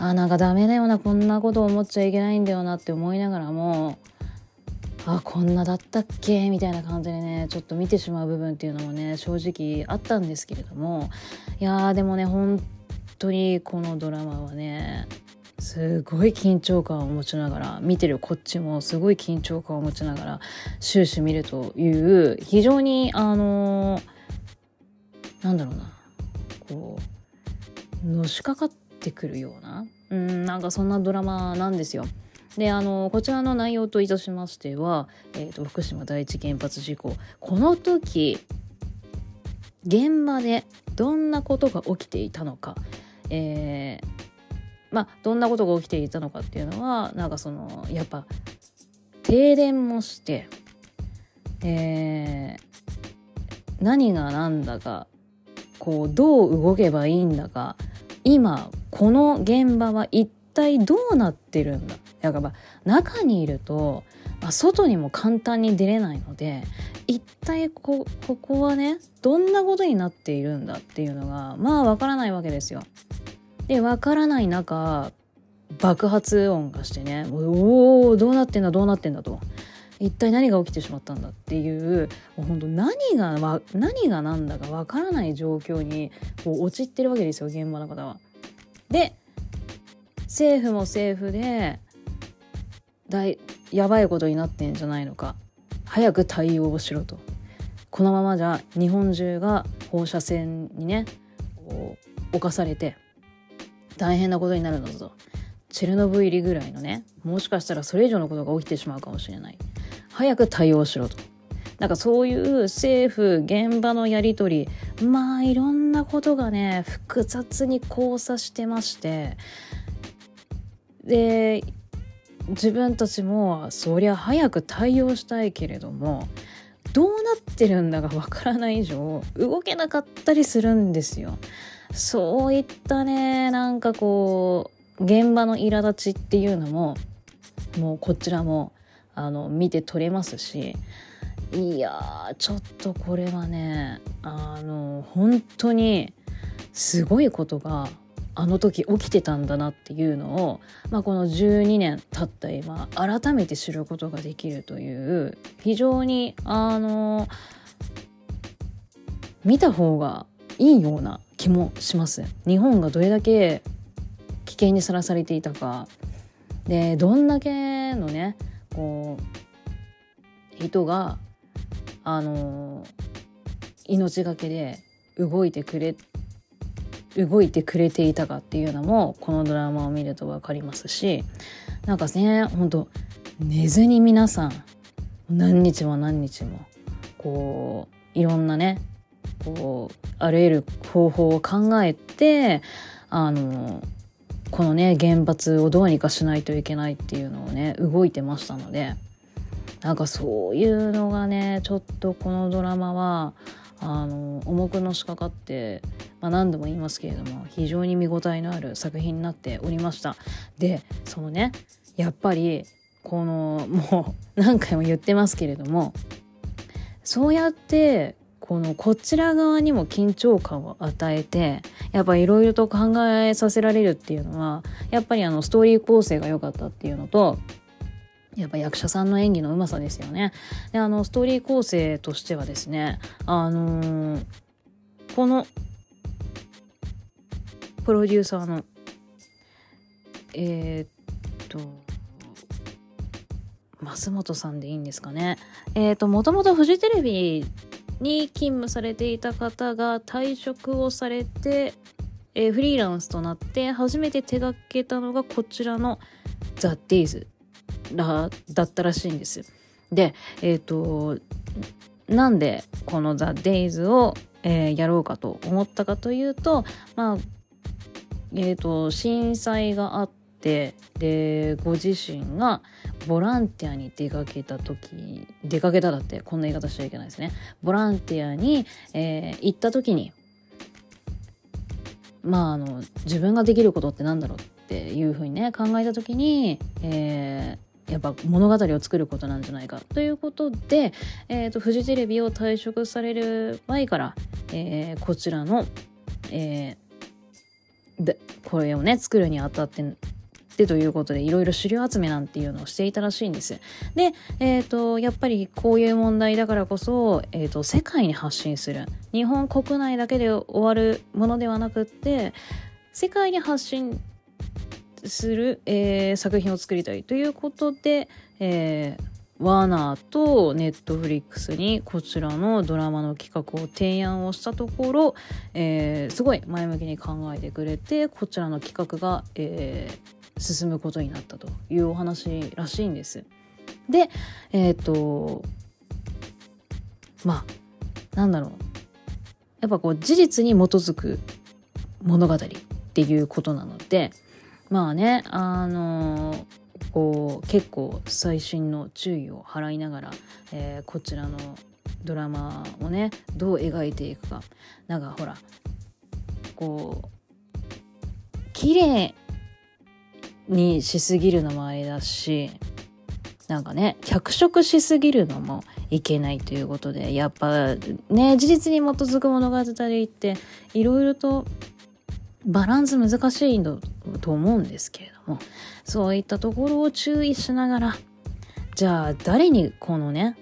あなんかダメだよなこんなこと思っちゃいけないんだよなって思いながらもあこんなだったっけ？みたいな感じでねちょっと見てしまう部分っていうのもね正直あったんですけれどもいやーでもね本当にこのドラマはねすごい緊張感を持ちながら見てるこっちもすごい緊張感を持ちながら終始見るという非常にあのー、なんだろうなこうのしかかっってくるような。うんなんかそんなドラマなんですよ。であのこちらの内容といたしましては、えーと、福島第一原発事故。この時現場でどんなことが起きていたのか、えー、まあどんなことが起きていたのかっていうのはなんかそのやっぱ停電もして、えー、何が何だかこうどう動けばいいんだか今この現場は一体どうなってるんだ？だから中にいると、まあ、外にも簡単に出れないので一体こここはねどんなことになっているんだっていうのがまあわからないわけですよ。でわからない中爆発音がしてねおおどうなってんだどうなってんだと。一体何が起きてしまったんだっていうもう本当何が何が何だかわからない状況にこう陥ってるわけですよ現場の方は。で政府も政府で大やばいことになってんじゃないのか。早く対応をしろと。このままじゃ日本中が放射線にねこう侵されて大変なことになるんだぞ。とチェルノブイリぐらいのねもしかしたらそれ以上のことが起きてしまうかもしれない。早く対応しろとなんかそういう政府現場のやり取りまあいろんなことがね複雑に交差してましてで自分たちもそりゃ早く対応したいけれどもどうなってるんだかわからない以上動けなかったりするんですよ。そういったねなんかこう現場の苛立ちっていうのももうこちらもあの見て取れますしいやちょっとこれはねあの本当にすごいことがあの時起きてたんだなっていうのを、まあ、この12年経った今改めて知ることができるという非常にあの見た方がいいような気もします。日本がどれだけ危険にさらされていたかでどんだけのねこう人があの命がけで動いてくれ動いてくれていたかっていうのもこのドラマを見ると分かりますしなんかねほんと寝ずに皆さん何日も何日もこういろんなねこうあらゆる方法を考えてあのこのね原発をどうにかしないといけないっていうのをね動いてましたのでなんかそういうのがねちょっとこのドラマはあの重くのしかかって、まあ、何度も言いますけれども非常に見応えのある作品になっておりました。でそのねやっぱりこのもう何回も言ってますけれどもそうやってこのこちら側にも緊張感を与えてやっぱいろいろと考えさせられるっていうのはやっぱりあのストーリー構成が良かったっていうのとやっぱ役者さんの演技のうまさですよね。であのストーリー構成としてはですねあのー、このプロデューサーのえー、っと増本さんでいいんですかね。えー、っともともとフジテレビに勤務されていた方が退職をされて、えー、フリーランスとなって初めて手がけたのがこちらの「ザ・デイズだったらしいんです。で、えっ、ー、と、なんでこの The Days を、えー、やろうかと思ったかというと、まあ、えっ、ー、と、震災があって、で、ご自身がボランティアに出かけた時、出かけただってこんな言い方しちゃいけないですね。ボランティアに、えー、行った時に、まあ、あの、自分ができることってなんだろうっていうふうにね、考えた時に、えー、やっぱ物語を作ることなんじゃないかということで、えーと、フジテレビを退職される前から、えー、こちらの、えー、でこれをね作るにあたってでということでいろいろ資料集めなんていうのをしていたらしいんです。で、えーと、やっぱりこういう問題だからこそ、えーと世界に発信する日本国内だけで終わるものではなくって世界に発信する、えー、作品を作りたいということで、えー、ワーナーとネットフリックスにこちらのドラマの企画を提案をしたところ、えー、すごい前向きに考えてくれてこちらの企画が、えー、進むことになったというお話らしいんです。でえっ、とまあなんだろうやっぱこう事実に基づく物語っていうことなのでまあねあの、こう結構細心の注意を払いながら、えー、こちらのドラマをねどう描いていくかなんかほらこう綺麗にしすぎるのもあれだしなんかね脚色しすぎるのもいけないということでやっぱね事実に基づく物語っていろいろとバランス難しいと思うんですけれどもそういったところを注意しながらじゃあ誰にこのね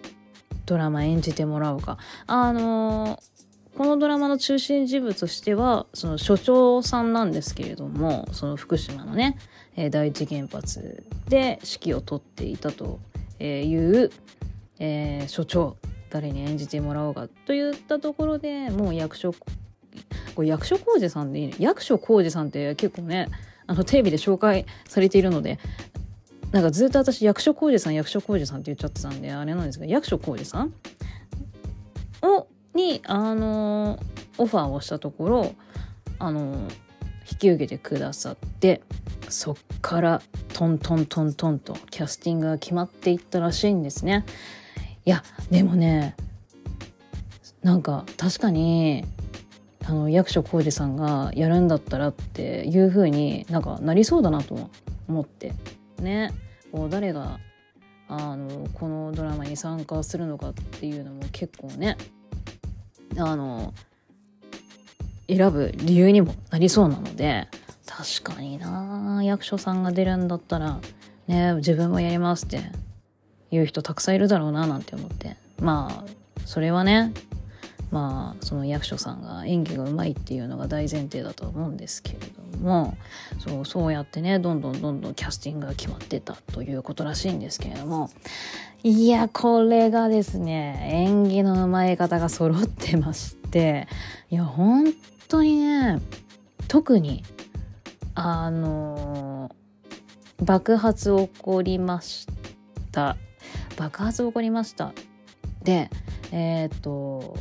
ドラマ演じてもらうか。あの、このドラマの中心人物としてはその所長さんなんですけれどもその福島のね、えー、第一原発で指揮を執っていたという、えー、所長誰に演じてもらおうかといったところでもう役所これ役所広司さんでいいね役所広司さんって結構ねあのテレビで紹介されているのでなんかずっと私役所広司さん役所広司さんって言っちゃってたんであれなんですが役所広司さんをにあのオファーをしたところあの引き受けてくださってそっからトントントントンとキャスティングが決まっていったらしいんですね。いやでもねなんか確かにあの役所広司さんがやるんだったらっていう風になんかなりそうだなと思ってねこう誰があのこのドラマに参加するのかっていうのも結構ねあの選ぶ理由にもなりそうなので確かにな役所さんが出るんだったらね自分もやりますっていう人たくさんいるだろうななんて思って。まあそれはねまあその役所さんが演技がうまいっていうのが大前提だと思うんですけれどもそうそうやってねどんどんどんどんキャスティングが決まってたということらしいんですけれどもいやこれがですね演技のうまい方が揃ってましていや本当にね特にあの爆発起こりました爆発起こりましたでえっ、ー、と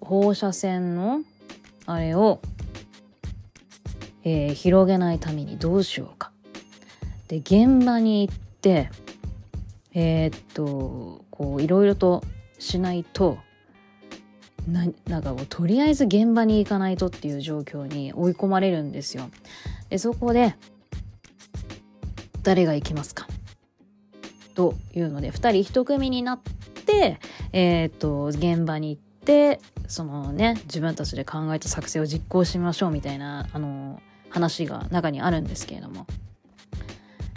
放射線のあれを、えー、広げないためにどうしようか。で現場に行ってえー、っとこういろいろとしないとななんかもうとりあえず現場に行かないとっていう状況に追い込まれるんですよ。でそこで誰が行きますか？というので2人1組になって、えー、っと現場に行ってそのね自分たちで考えた作戦を実行しましょうみたいなあの話が中にあるんですけれども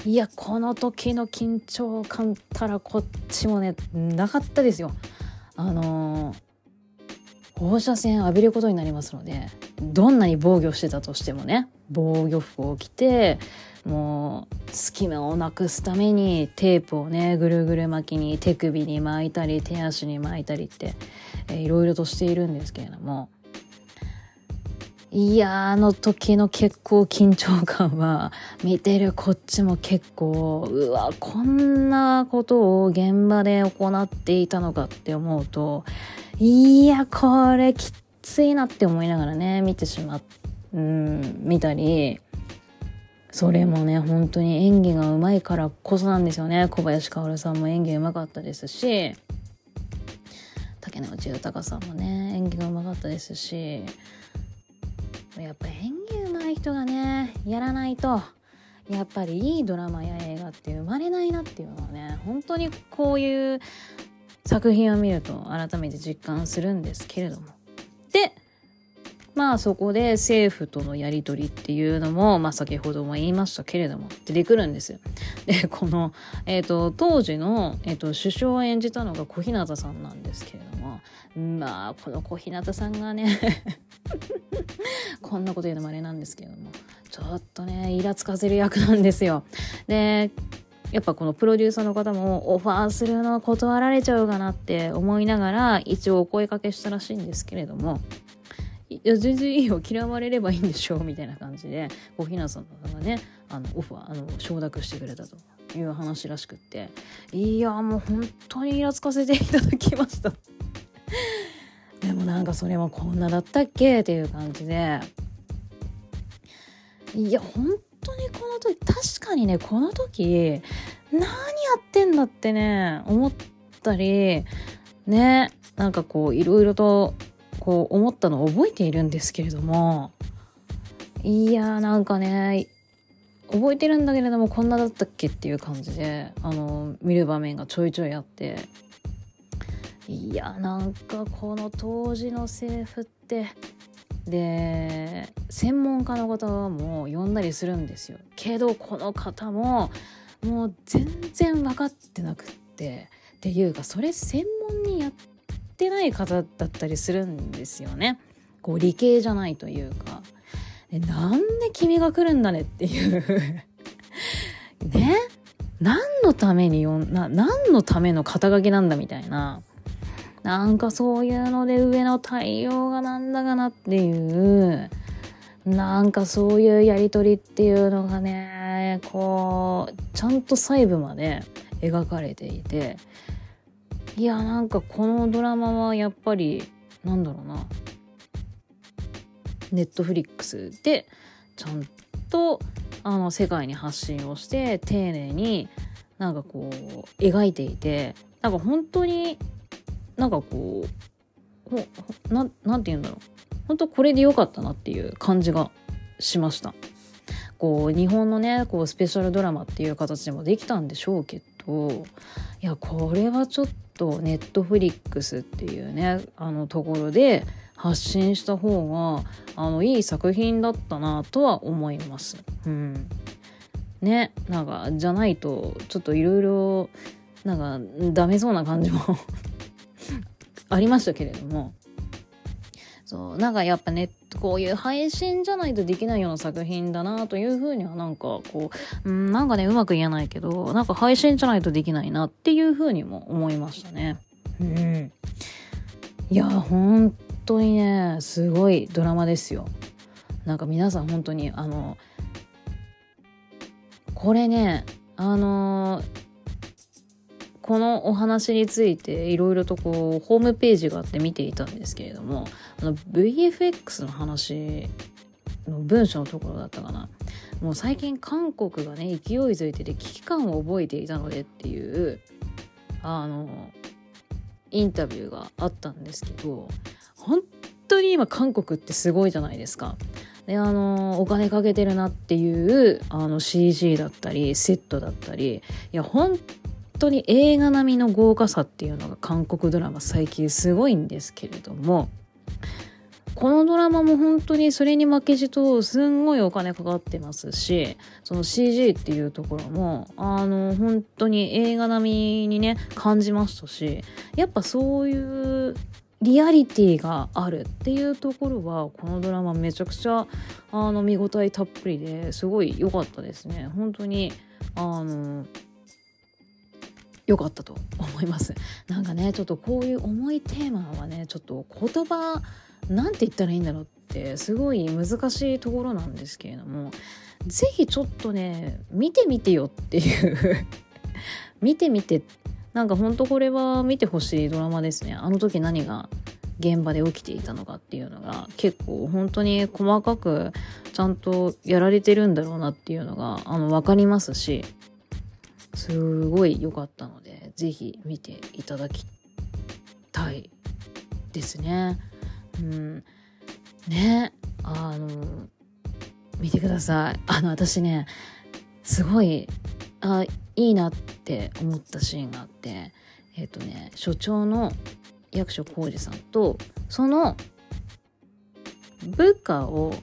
いやこの時の緊張感たらこっちもねなかったですよ。あの放射線浴びることになりますのでどんなに防御してたとしてもね防御服を着てもう隙間をなくすためにテープをねぐるぐる巻きに手首に巻いたり手足に巻いたりってえー、いろいろとしているんですけれどもいやあの時の結構緊張感は見てるこっちも結構うわこんなことを現場で行っていたのかって思うといやこれきついなって思いながらね見てしまうん見たりそれもね本当に演技がうまいからこそなんですよね。小林薫さんも演技うまかったですし竹野内豊さんもね演技がうまかったですしやっぱ演技うまい人がねやらないとやっぱりいいドラマや映画って生まれないなっていうのはね本当にこういう作品を見ると改めて実感するんですけれども。でまあそこで政府とのやり取りっていうのも、まあ、先ほども言いましたけれども出てくるんですよ。でこの、えーと、当時の、えーと、首相を演じたのが小日向さんなんですけれどもまあこの小日向さんがね こんなこと言うのもあれなんですけれどもちょっとねイラつかせる役なんですよ。でやっぱこのプロデューサーの方もオファーするの断られちゃうかなって思いながら一応お声かけしたらしいんですけれどもいや全然いいよ。嫌われればいいんでしょみたいな感じでこうひなさんがねあのオファーあの承諾してくれたという話らしくって。いやもう本当にイラつかせていただきました。でもなんかそれもこんなだったっけっていう感じで。いや本当にこの時確かにねこの時何やってんだってね思ったりねなんかこういろいろとこう思ったのを覚えているんですけれども。いやーなんかね覚えてるんだけれどもこんなだったっけっていう感じであの見る場面がちょいちょいあって。いやなんかこの当時の政府って。で専門家の方も呼んだりするんですよ。けどこの方ももう全然分かってなくって。っていうかそれ専門にやってってない方だったりするんですよね。こう理系じゃないというか。なんで君が来るんだねっていう。ね？何のためによな何のための肩書きなんだみたいな。なんかそういうので上の対応がなんだかなっていう。なんかそういうやり取りっていうのがねこうちゃんと細部まで描かれていて。いやなんかこのドラマはやっぱりなんだろうな。ネットフリックスでちゃんとあの世界に発信をして丁寧になんかこう描いていてなんか本当になんかこうななんて言うんだろう。本当これで良かったなっていう感じがしました。こう日本のねこうスペシャルドラマっていう形でもできたんでしょうけどいやこれはちょっとネットフリックスっていうねあのところで発信した方があのいい作品だったなとは思います。うんねなんかじゃないとちょっといろいろなんかダメそうな感じも ありましたけれどもそうなんかやっぱねこういう配信じゃないとできないような作品だなというふうにはなんかこう、うん、なんかねうまく言えないけどなんか配信じゃないとできないなっていうふうにも思いましたね。うん、いや本当にねすごいドラマですよ。なんか皆さん本当にあのこれねあのーこのお話についていろいろとこうホームページがあって見ていたんですけれどもあの VFX の話の文章のところだったかなもう最近韓国がね勢いづいてて危機感を覚えていたのでっていうあのインタビューがあったんですけど本当に今韓国ってすごいじゃないですか。であのお金かけてるなっていうあの CG だったりセットだったりいや本当に映画並みの豪華さっていうのが韓国ドラマ最近すごいんですけれどもこのドラマも本当にそれに負けじとすんごいお金かかってますしその CG っていうところもあの本当に映画並みにね感じましたしやっぱそういうリアリティがあるっていうところはこのドラマめちゃくちゃあの見応えたっぷりですごい良かったですね。本当にあの良かったと思います。なんかねちょっとこういう重いテーマはねちょっと言葉なんて言ったらいいんだろうってすごい難しいところなんですけれども是非ちょっとね見てみてよっていう 見てみてなんかほんとこれは見てほしいドラマですね。あの時何が現場で起きていたのかっていうのが結構本当に細かくちゃんとやられてるんだろうなっていうのがあの分かりますしすごい良かったので是非見ていただきたいですね。うん、ねあの見てください。あの私ねすごいあいいなって思ったシーンがあってえっ、ー、とね所長の役所広司さんとその部下を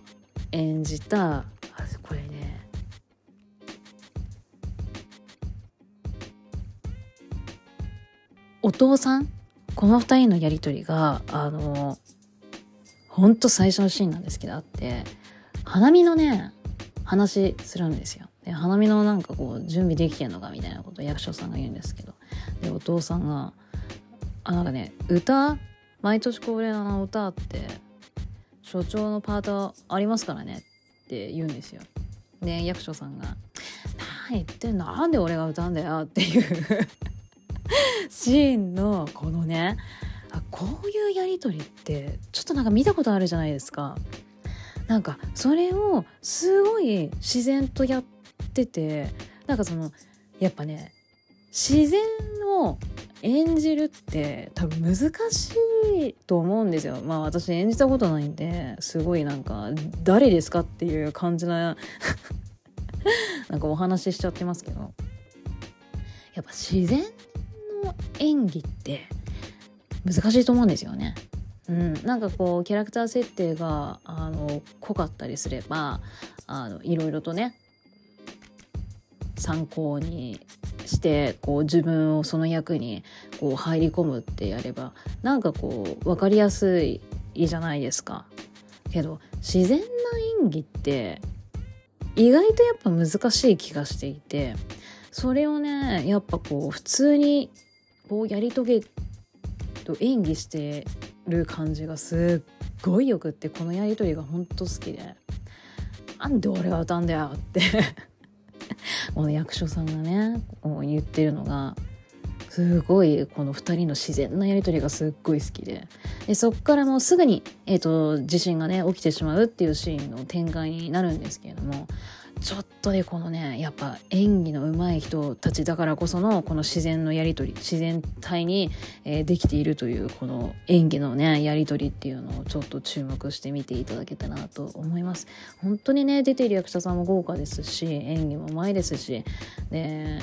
演じたこれねお父さん？この2人のやり取りがあのほんと最初のシーンなんですけどあって花見のね話するんですよ。で花見のなんかこう準備できてんのかみたいなことを役所さんが言うんですけど。でお父さんが「あなんかね歌？毎年恒例の歌って所長のパートありますからね」って言うんですよ。で役所さんが「何言ってんの？なんで俺が歌うんだよ」っていう。シーンのこのねあこういうやり取りってちょっとなんか見たことあるじゃないですか。なんかそれをすごい自然とやっててなんかそのやっぱね自然を演じるって多分難しいと思うんですよ。まあ私演じたことないんですごいなんか誰ですかっていう感じな なんかお話ししちゃってますけどやっぱ自然の演技って難しいと思うんですよね。うん、なんかこうキャラクター設定があの濃かったりすればあのいろいろとね参考にしてこう自分をその役にこう入り込むってやればなんかこう分かりやすいじゃないですか。けど自然な演技って意外とやっぱ難しい気がしていてそれをねやっぱこう普通にこうやり遂げと演技してる感じがすっごいよくってこのやり取りがほんと好きで「なんで俺が歌うんだよ」って。この役所さんがね言ってるのがすごいこの2人の自然なやり取りがすっごい好きで。でそっからもうすぐに、えーと、地震がね起きてしまうっていうシーンの展開になるんですけれどもちょっとねこのねやっぱ演技の上手い人たちだからこそのこの自然のやり取り自然体に、えー、できているというこの演技のねやり取りっていうのをちょっと注目して見ていただけたらなと思います。本当にね出ている役者さんも豪華ですし演技も上手いですしで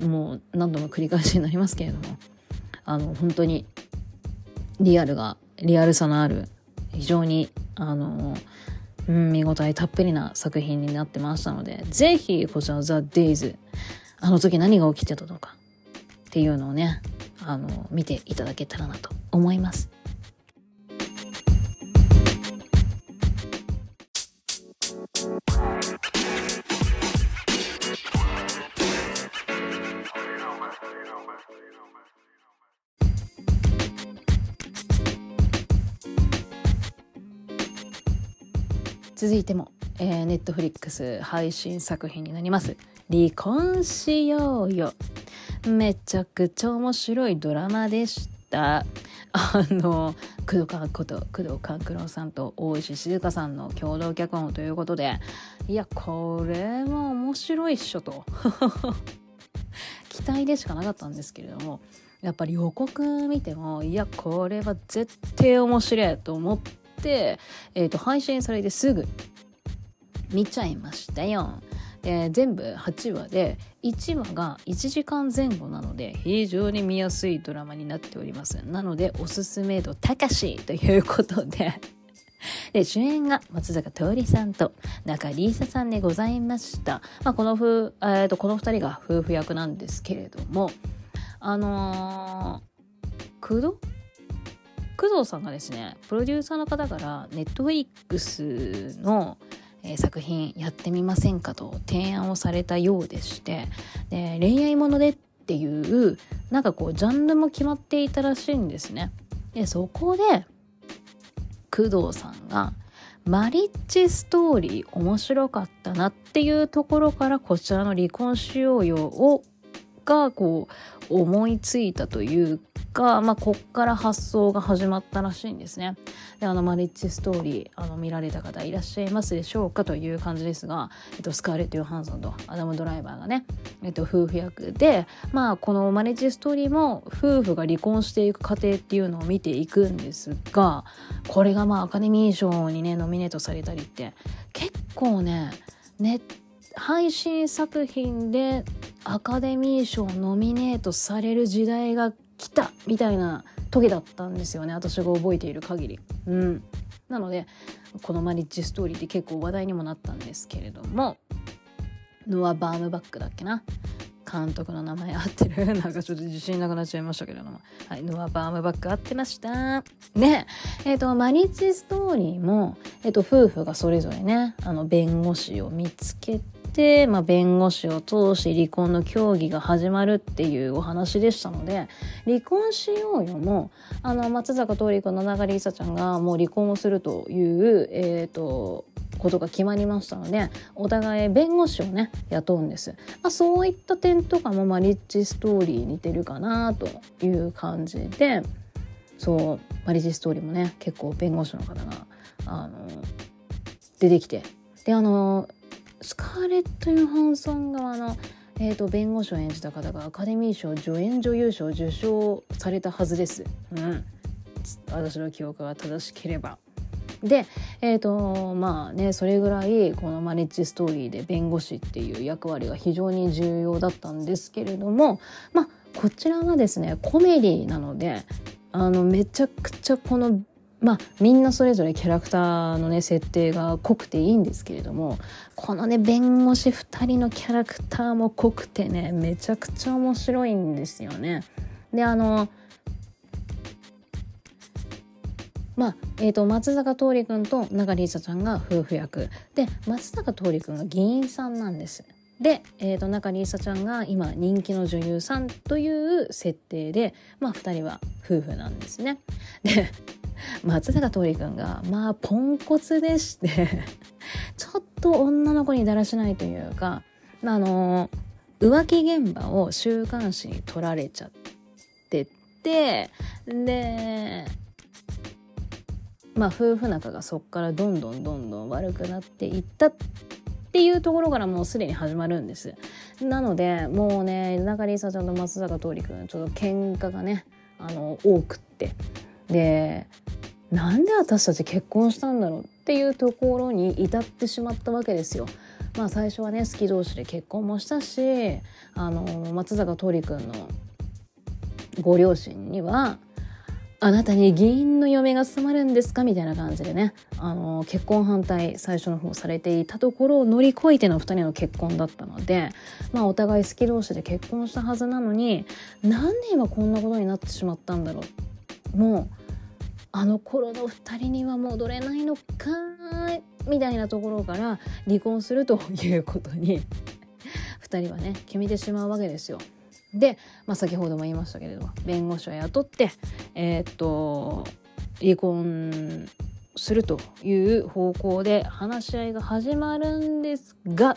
もう何度も繰り返しになりますけれどもあの本当にリアルがリアルさのある非常にあのうん、見応えたっぷりな作品になってましたので、ぜひこちら The Days、あの時何が起きてたのかっていうのをね、あの、見ていただけたらなと思います。続いても、えー、ネットフリックス配信作品になります「離婚しようよ」めちゃくちゃ面白いドラマでした。あの工藤官こと工藤官九郎さんと大石静香さんの共同脚本ということで。いやこれは面白いっしょと。期待でしかなかったんですけれども。やっぱり予告見てもいやこれは絶対面白いと思って、えー、と配信されてすぐ。見ちゃいましたよ。えー、全部8話で1話が1時間前後なので非常に見やすいドラマになっております。なのでおすすめ度高しということで。で主演が松坂桃李さんと中里依紗さんでございました、まあ、この夫、えー、とこの2人が夫婦役なんですけれどもあのー、工藤工藤さんがですねプロデューサーの方からネットフリックスの、えー、作品やってみませんかと提案をされたようでしてで恋愛ものでっていうなんかこうジャンルも決まっていたらしいんですね。でそこで工藤さんがマリッジストーリー面白かったなっていうところからこちらの離婚しようよをがこう思いついたというか、まあ、こっから発想が始まったらしいんですね。であのマリッジストーリーあの見られた方いらっしゃいますでしょうかという感じですが、えっと、スカーレット・ヨハンソンとアダム・ドライバーがね、えっと、夫婦役で、まあ、このマリッジストーリーも夫婦が離婚していく過程っていうのを見ていくんですがこれがまあアカデミー賞にねノミネートされたりって結構ねネット配信作品でアカデミー賞ノミネートされる時代が来たみたいな時だったんですよね私が覚えている限り。うん、なのでこのマリッジストーリーって結構話題にもなったんですけれどもノア・バームバックだっけな監督の名前合ってるなんかちょっと自信なくなっちゃいましたけれども。はい、ノア・バームバック合ってました。で、えっ、ー、と、マリッジストーリーも、えっ、ー、と、夫婦がそれぞれね、あの、弁護士を見つけて、まあ、弁護士を通し離婚の協議が始まるっていうお話でしたので離婚しようよもあの松坂桃李君の永里依紗ちゃんがもう離婚をするという、えーと、ことが決まりましたのでお互い弁護士をね雇うんです、まあ、そういった点とかも、まあ、リッチストーリー似てるかなという感じでそうマリッジストーリーもね結構弁護士の方があの出てきてであのスカーレット・ヨハンソン側の、えーと、弁護士を演じた方がアカデミー賞助演女優賞受賞されたはずです。うん、私の記憶が正しければ。でえーとまあねそれぐらいこのマリッジストーリーで弁護士っていう役割が非常に重要だったんですけれどもまあこちらはですねコメディなのであのめちゃくちゃこのまあみんなそれぞれキャラクターのね設定が濃くていいんですけれどもこのね弁護士2人のキャラクターも濃くてねめちゃくちゃ面白いんですよね。であのまあえーと、松坂桃李君と永里依紗ちゃんが夫婦役で松坂桃李君が議員さんなんです。で、えーと、中里依紗ちゃんが今人気の女優さんという設定で、まあ、2人は夫婦なんですね。で松坂桃李君がまあポンコツでして ちょっと女の子にだらしないというかまあの浮気現場を週刊誌に撮られちゃっててでまあ夫婦仲がそっからどんどんどんどん悪くなっていったっっていうところからもうすでに始まるんです。なのでもうね中里依紗ちゃんと松坂桃李君ちょっと喧嘩がねあの多くって。でなんで私たち結婚したんだろうっていうところに至ってしまったわけですよ。まあ最初はね好き同士で結婚もしたしあの松坂桃李君のご両親にはあなたに議員の嫁が務まるんですかみたいな感じでねあの結婚反対最初の方されていたところを乗り越えての2人の結婚だったのでまあお互い好き同士で結婚したはずなのになんで今こんなことになってしまったんだろうもうあの頃の2人には戻れないのかみたいなところから離婚するということに 2人はね決めてしまうわけですよ。で、まあ、先ほども言いましたけれども弁護士を雇ってえー、っと離婚するという方向で話し合いが始まるんですが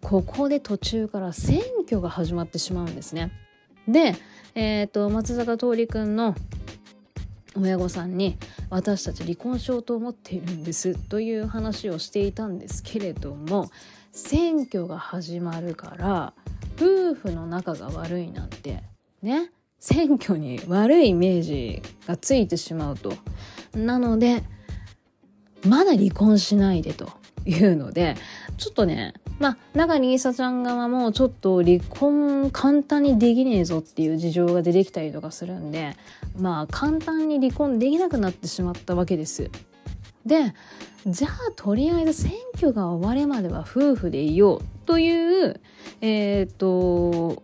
ここで途中から選挙が始まってしまうんですね。で、えー、っと松坂桃李君の親御さんに私たち離婚しようと思っているんですという話をしていたんですけれども選挙が始まるから夫婦の仲が悪いなんてね選挙に悪いイメージがついてしまうと。なのでまだ離婚しないでと。いうのでちょっとねまあ中里依紗ちゃん側もちょっと離婚簡単にできねえぞっていう事情が出てきたりとかするんでまあ簡単に離婚できなくなってしまったわけです。でじゃあとりあえず選挙が終わるまでは夫婦でいようというえっ、と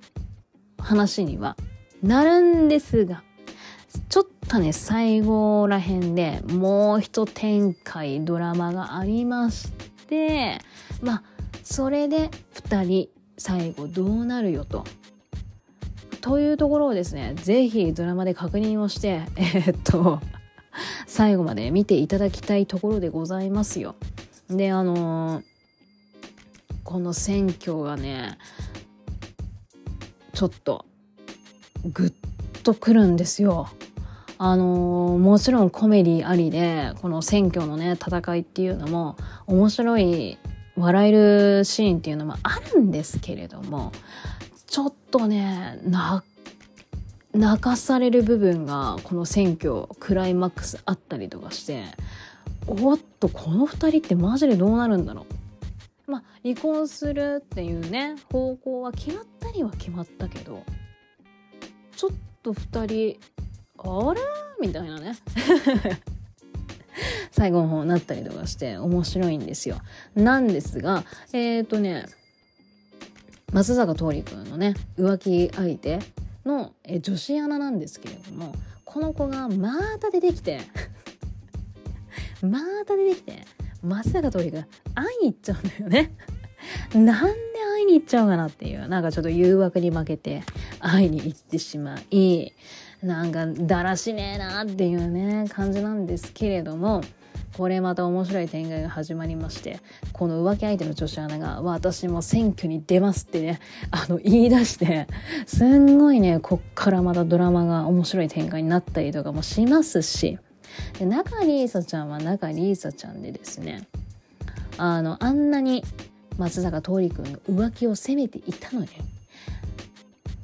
話にはなるんですがちょっとね最後らへんでもう一展開ドラマがありましてまあそれで2人最後どうなるよと。というところをですね是非ドラマで確認をして えー、っと最後まで見ていただきたいところでございますよ。であのー、この選挙がねちょっとグッとくるんですよ。あのー、もちろんコメディありでこの選挙のね戦いっていうのも面白い笑えるシーンっていうのもあるんですけれどもちょっとね泣かされる部分がこの選挙クライマックスあったりとかしておっとこの2人ってマジでどうなるんだろう。まあ離婚するっていうね方向は決まったりは決まったけどちょっと2人あれみたいなね 最後の方になったりとかして面白いんですよ。なんですがえっ、ー、とね松坂桃李君のね浮気相手のえ女子アナなんですけれどもこの子がまた出てきて また出てきて松坂桃李君会いに行っちゃうんだよね。なんで会いに行っちゃうかなっていうなんかちょっと誘惑に負けて会いに行ってしまいなんかだらしねえなっていうね感じなんですけれどもこれまた面白い展開が始まりましてこの浮気相手の女子アナが私も選挙に出ますってねあの言い出してすんごいねこっからまたドラマが面白い展開になったりとかもしますしで中里依紗ちゃんは中里依紗ちゃんでですねあのあんなに松坂桃李君の浮気を責めていたのに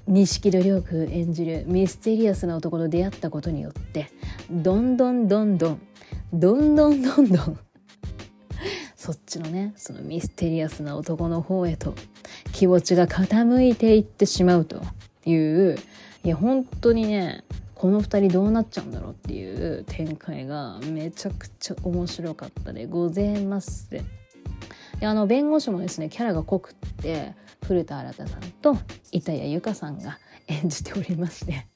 錦戸亮君演じるミステリアスな男と出会ったことによってどんどんどんどんどんどんどんどんそっちのねそのミステリアスな男の方へと気持ちが傾いていってしまうといういや本当にねこの2人どうなっちゃうんだろうっていう展開がめちゃくちゃ面白かったでございます。であの弁護士もですねキャラが濃くって古田新太さんと板谷由香さんが演じておりまして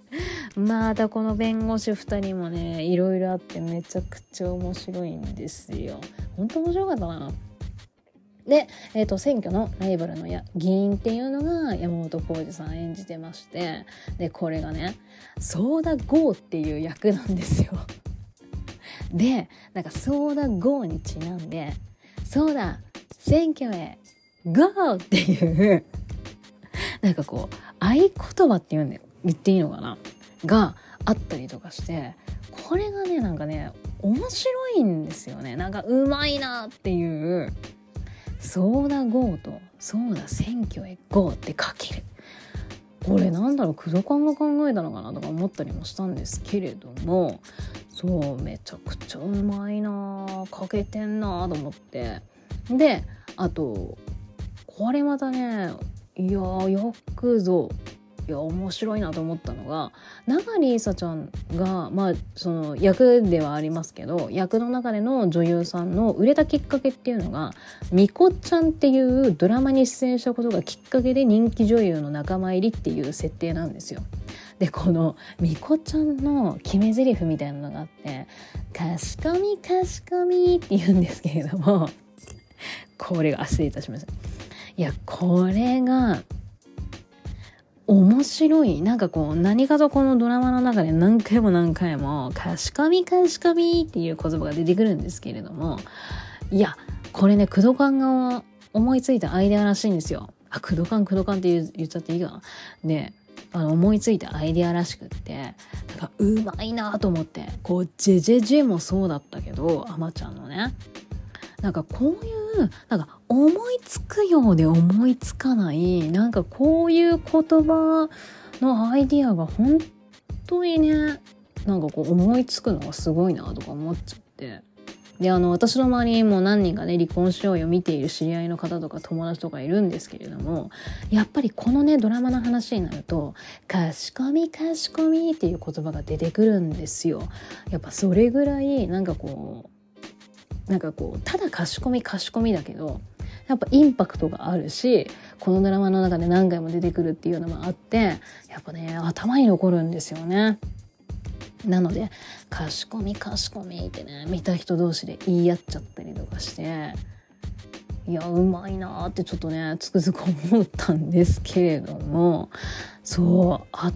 またこの弁護士2人もねいろいろあってめちゃくちゃ面白いんですよ。本当面白かったな。で、えーと、選挙のライバルのや議員っていうのが山本浩二さん演じてましてでこれがねソーダゴーっていう役なんですよ。でなんかソーダゴーにちなんで「そうだ選挙へゴー!」っていう なんかこう合言葉っていうんで言っていいのかな？があったりとかしてこれがねなんかね面白いんですよね。なんかうまいなっていうソーダ GO とソーダ選挙へ GO って書ける。これなんだろう工藤官が考えたのかなとか思ったりもしたんですけれどもそうめちゃくちゃうまいなあかけてんなあと思って。であとこれまたねいやよくぞいや面白いなと思ったのが流里さちゃんがまあその役ではありますけど役の中での女優さんの売れたきっかけっていうのが「みこちゃん」っていうドラマに出演したことがきっかけで人気女優の仲間入りっていう設定なんですよ。でこのみこちゃんの決め台詞みたいなのがあって「かしこみかしこみ」って言うんですけれどもこれが失礼いたしました。いやこれが面白いなんかこう何かとこのドラマの中で何回も何回も「かしこみかしこみ」っていう言葉が出てくるんですけれどもいやこれね工藤館が思いついたアイデアらしいんですよ。あ工藤館工藤館って言っちゃっていいかな。であの思いついたアイデアらしくってなんかうまいなと思ってこう「ジェジェジェ」もそうだったけどあまちゃんのねなんかこういうなんか思いつくようで思いつかないなんかこういう言葉のアイディアが本当にねなんかこう思いつくのがすごいなとか思っちゃってであの私の周りにも何人かね離婚しようよ見ている知り合いの方とか友達とかいるんですけれどもやっぱりこのねドラマの話になると「かしこみかしこみ」っていう言葉が出てくるんですよ。やっぱそれぐらいなんかこうなんかこうただ賢み賢みだけどやっぱインパクトがあるしこのドラマの中で何回も出てくるっていうのもあってやっぱね頭に残るんですよね。なので「賢み賢み」ってね見た人同士で言い合っちゃったりとかしていやうまいなってちょっとねつくづく思ったんですけれどもそうあ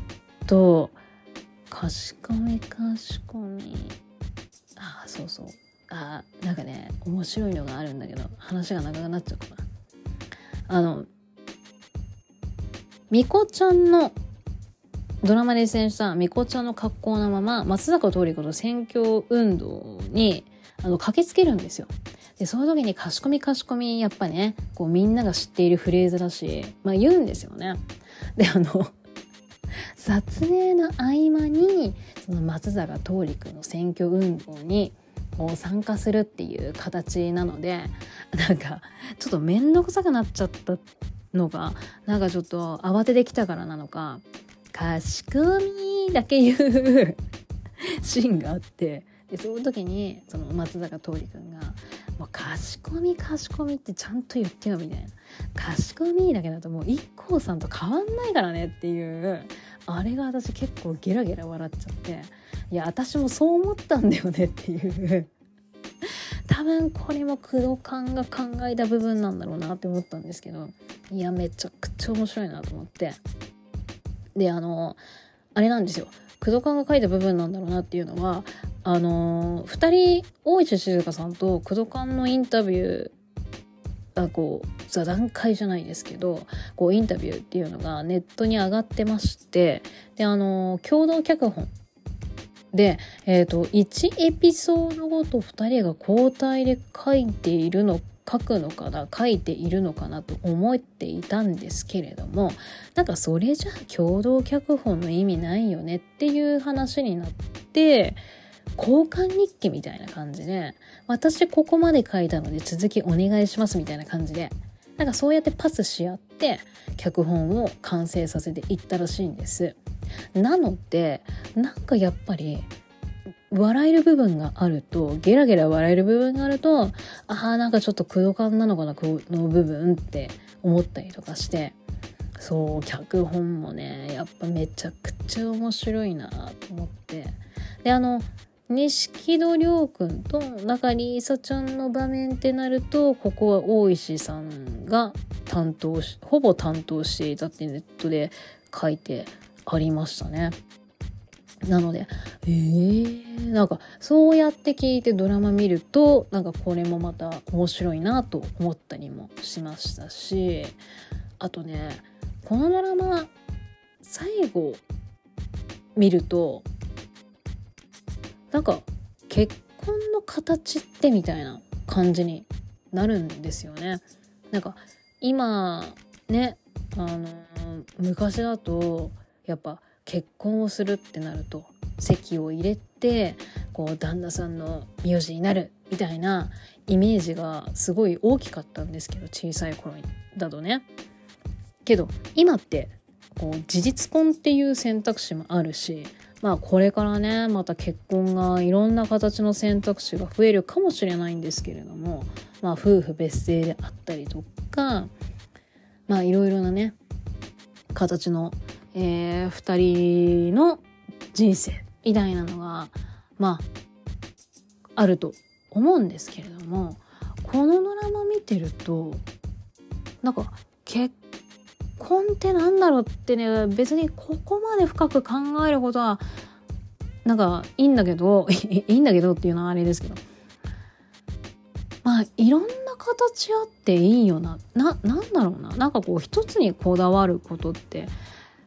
と「賢み賢み」あそうそうあなんかね面白いのがあるんだけど話が長くなっちゃうかなあのみこちゃんのドラマで出演したみこちゃんの格好のまま松坂桃李子と選挙運動にあの駆けつけるんですよ。でその時に「かしこみかしこみ」やっぱねこうみんなが知っているフレーズだし、まあ、言うんですよね。であの撮影の合間にその松坂桃李君の選挙運動にこう参加するっていう形なので なんかちょっと面倒くさくなっちゃったのがなんかちょっと慌ててきたからなのか「かしこみ」だけ言う シーンがあってでその時にその松坂桃李君が「もうかしこみかしこみってちゃんと言ってよ」みたいな「かしこみ」だけだともう IKKO さんと変わんないからねっていうあれが私結構ゲラゲラ笑っちゃっていや私もそう思ったんだよねっていう。多分これも工藤館が考えた部分なんだろうなって思ったんですけどいやめちゃくちゃ面白いなと思って。であのあれなんですよ。工藤館が書いた部分なんだろうなっていうのはあの2人大石静香さんと工藤館のインタビューあこう座談会じゃないですけどこうインタビューっていうのがネットに上がってましてであの共同脚本で、えーと、1エピソードごと2人が交代で書いているの書くのかな書いているのかなと思っていたんですけれどもなんかそれじゃあ共同脚本の意味ないよねっていう話になって交換日記みたいな感じで私ここまで書いたので続きお願いしますみたいな感じでなんかそうやってパスし合って脚本を完成させていったらしいんです。なのでなんかやっぱり笑える部分があるとゲラゲラ笑える部分があるとああなんかちょっと空感なのかなこの部分って思ったりとかしてそう脚本もねやっぱめちゃくちゃ面白いなと思ってであの錦戸亮君と中里依紗ちゃんの場面ってなるとここは大石さんが担当しほぼ担当していたってネットで書いてありましたね。なので、えー、なんかそうやって聞いてドラマ見るとなんかこれもまた面白いなと思ったりもしましたしあとねこのドラマ最後見るとなんか結婚の形ってみたいな感じになるんですよね。なんか今ねあの昔だとやっぱ結婚をするってなると籍を入れてこう旦那さんの名字になるみたいなイメージがすごい大きかったんですけど小さい頃だとね。けど今ってこう事実婚っていう選択肢もあるしまあこれからねまた結婚がいろんな形の選択肢が増えるかもしれないんですけれどもまあ夫婦別姓であったりとかまあいろいろなね形の、えー、2人の人生みたいなのがまああると思うんですけれどもこのドラマ見てるとなんか結婚ってなんだろうってね別にここまで深く考えることはなんかいいんだけど いいんだけどっていうのはあれですけど。まあいろんな形あっていいよな。ななんだろうな。なんかこう一つにこだわることって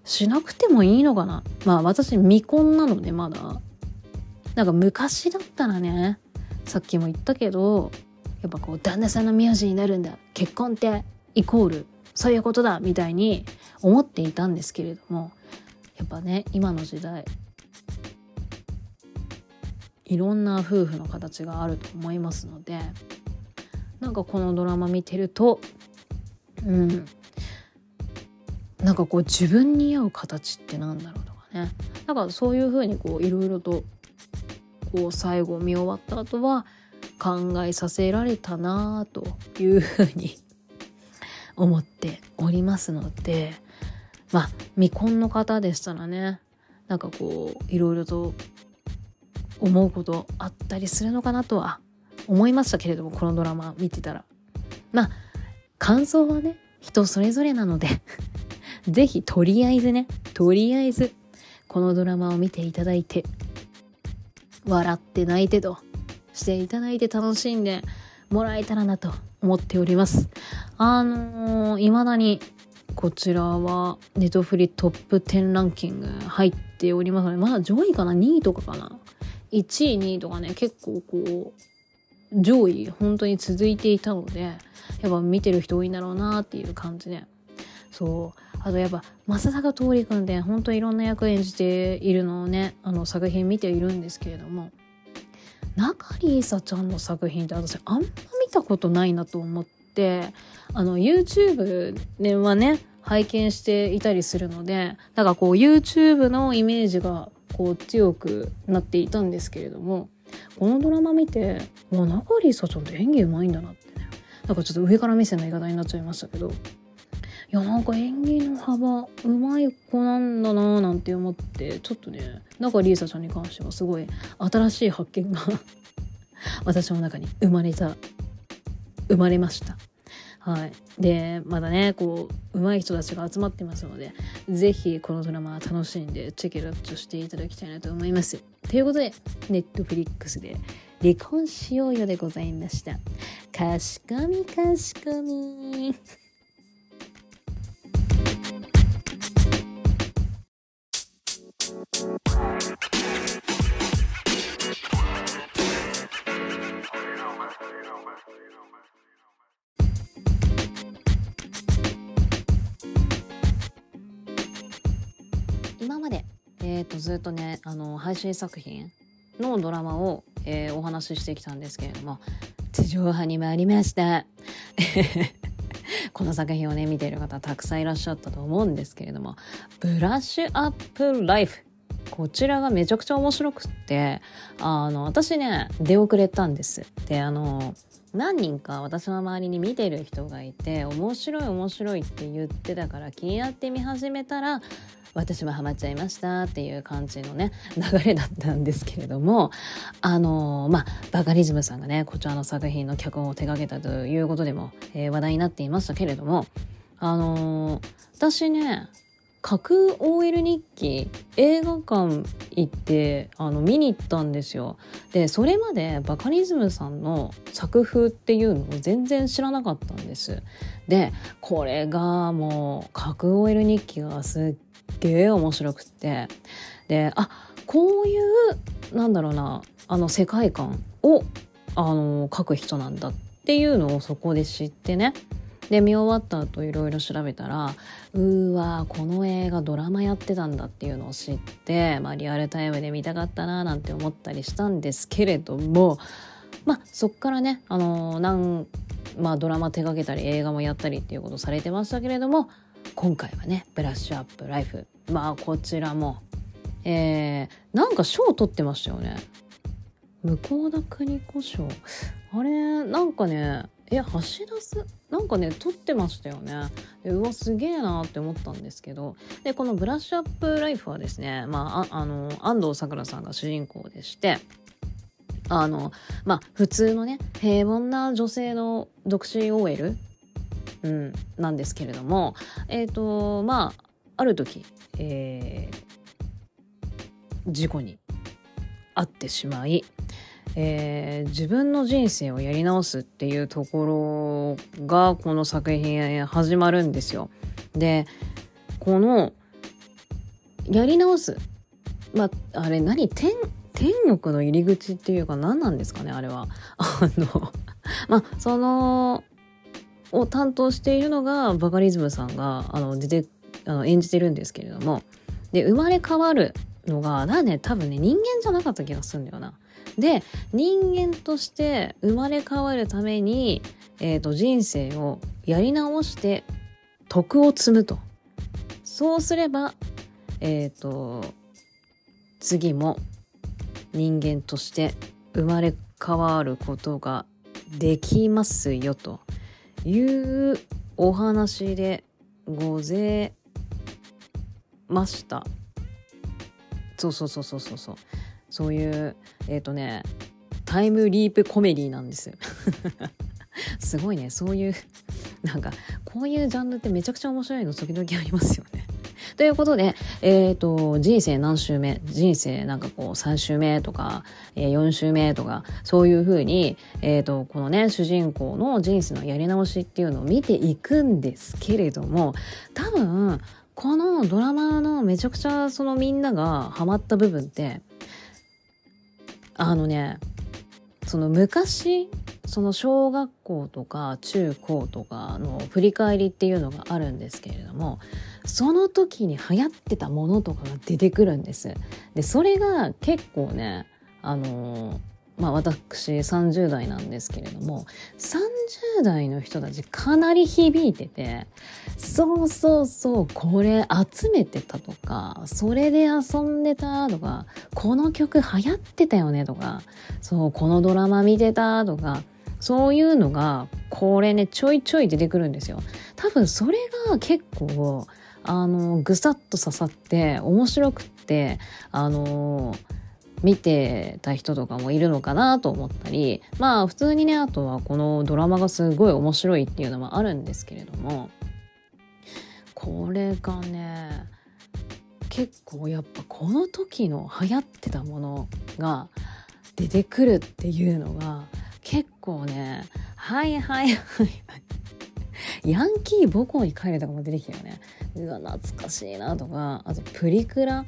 しなくてもいいのかな。まあ私未婚なのでまだ。なんか昔だったらねさっきも言ったけどやっぱこう旦那さんの名字になるんだ。結婚ってイコールそういうことだみたいに思っていたんですけれどもやっぱね今の時代いろんな夫婦の形があると思いますのでなんかこのドラマ見てるとうんなんかこう自分に合う形ってなんだろうとかね。なんかそういうふうにこういろいろとこう最後見終わった後は考えさせられたなあというふうに思っておりますのでまあ未婚の方でしたらねなんかこういろいろと思うことあったりするのかなとは思いましたけれどもこのドラマ見てたらまあ感想はね人それぞれなので 是非とりあえずねとりあえずこのドラマを見ていただいて笑って泣いてとしていただいて楽しんでもらえたらなと思っております。あのー、未だにこちらはネトフリトップ10ランキング入っておりますので、まだ上位かな ?2 位とかかな ?1 位、2位とかね、結構こう、上位本当に続いていたので、やっぱ見てる人多いんだろうなっていう感じで。そう。あとやっぱ、正坂桃李君って本当いろんな役演じているのをね、あの作品見ているんですけれども、中里依紗ちゃんの作品って私あんま見たことないなと思って、あの YouTube ではね拝見していたりするのでなんかこう YouTube のイメージがこう強くなっていたんですけれどもこのドラマ見てわ中里依紗ちゃんって演技うまいんだなってね。なんかちょっと上から目線の言い方になっちゃいましたけど。いやなんか演技の幅うまい子なんだなーなんて思ってちょっとね中里依紗ちゃんに関してはすごい新しい発見が 私の中に生まれた生まれました。はい、でまだねこう上手い人たちが集まってますので是非このドラマ楽しんでチェケラッチしていただきたいなと思います。ということでネットフリックスで「離婚しようよ」でございました。かしこみかしこみ。ずっとねあの配信作品のドラマを、えー、お話ししてきたんですけれども地上波に参りました この作品をね見ている方たくさんいらっしゃったと思うんですけれども「ブラッシュアップライフ」こちらがめちゃくちゃ面白くってあの私ね出遅れたんです。であの何人か私の周りに見てる人がいて面白い面白いって言ってたから気になって見始めたら私もハマっちゃいましたっていう感じのね流れだったんですけれどもあのまあバカリズムさんがねこちらの作品の脚本を手掛けたということでも、えー、話題になっていましたけれどもあのー、私ね架空 OL 日記映画館行ってあの見に行ったんですよ。でそれまでバカリズムさんの作風っていうのを全然知らなかったんです。でこれがもう架空 OL 日記がすっげえ面白くって。であこういうなんだろうなあの世界観をあの書く人なんだっていうのをそこで知ってね。で見終わった後いろいろ調べたらうーわこの映画ドラマやってたんだっていうのを知って、まあ、リアルタイムで見たかったななんて思ったりしたんですけれどもまあそっからね、あのー、なんまあ、ドラマ手掛けたり映画もやったりっていうことされてましたけれども今回はね「ブラッシュアップライフ」まあこちらも、えー、なんか賞取ってましたよね。向田邦子賞。あれなんかねえ橋田す？なんかね撮ってましたよね。うわすげえなって思ったんですけど。でこの「ブラッシュアップライフ」はですね、まあ、あの安藤サクラさんが主人公でして。あのまあ普通のね平凡な女性の独身 OL、うん、なんですけれどもえっ、ー、とまあある時、えー、事故に遭ってしまいえー、自分の人生をやり直すっていうところがこの作品始まるんですよ。でこのやり直すまああれ何天天国の入り口っていうか何なんですかねあれは。あのまあそのを担当しているのがバカリズムさんがあの出てあの演じてるんですけれども。で生まれ変わるのがだね多分ね人間じゃなかった気がするんだよな。で人間として生まれ変わるために、えーと、人生をやり直して徳を積むと。そうすればえっ、ー、と次も人間として生まれ変わることができますよと。いうお話でごぜました。そうそうそうそうそうそう。そういうえっ、ー、とねタイムリープコメディなんです。すごいね。そういうなんかこういうジャンルってめちゃくちゃ面白いの時々ありますよね。ということで、えっ、ー、と、人生何周目？人生なんかこう3周目とか、えー、4周目とか、そういうふうに、えっ、ー、と、このね、主人公の人生のやり直しっていうのを見ていくんですけれども、多分、このドラマのめちゃくちゃそのみんながハマった部分って、あのねその昔その小学校とか中高とかの振り返りっていうのがあるんですけれどもその時に流行ってたものとかが出てくるんです。でそれが結構ねあのーまあ私30代なんですけれども30代の人たちかなり響いててそうそうそうこれ集めてたとかそれで遊んでたとかこの曲流行ってたよねとかそうこのドラマ見てたとかそういうのがこれねちょいちょい出てくるんですよ。多分それが結構あのぐさっと刺さって面白くってあの見てた人とかもいるのかなと思ったりまあ普通にねあとはこのドラマがすごい面白いっていうのもあるんですけれどもこれがね結構やっぱこの時の流行ってたものが出てくるっていうのが結構ねはいはいはい ヤンキー母校に帰るとかも出てきたよねうわ懐かしいなとかあとプリクラ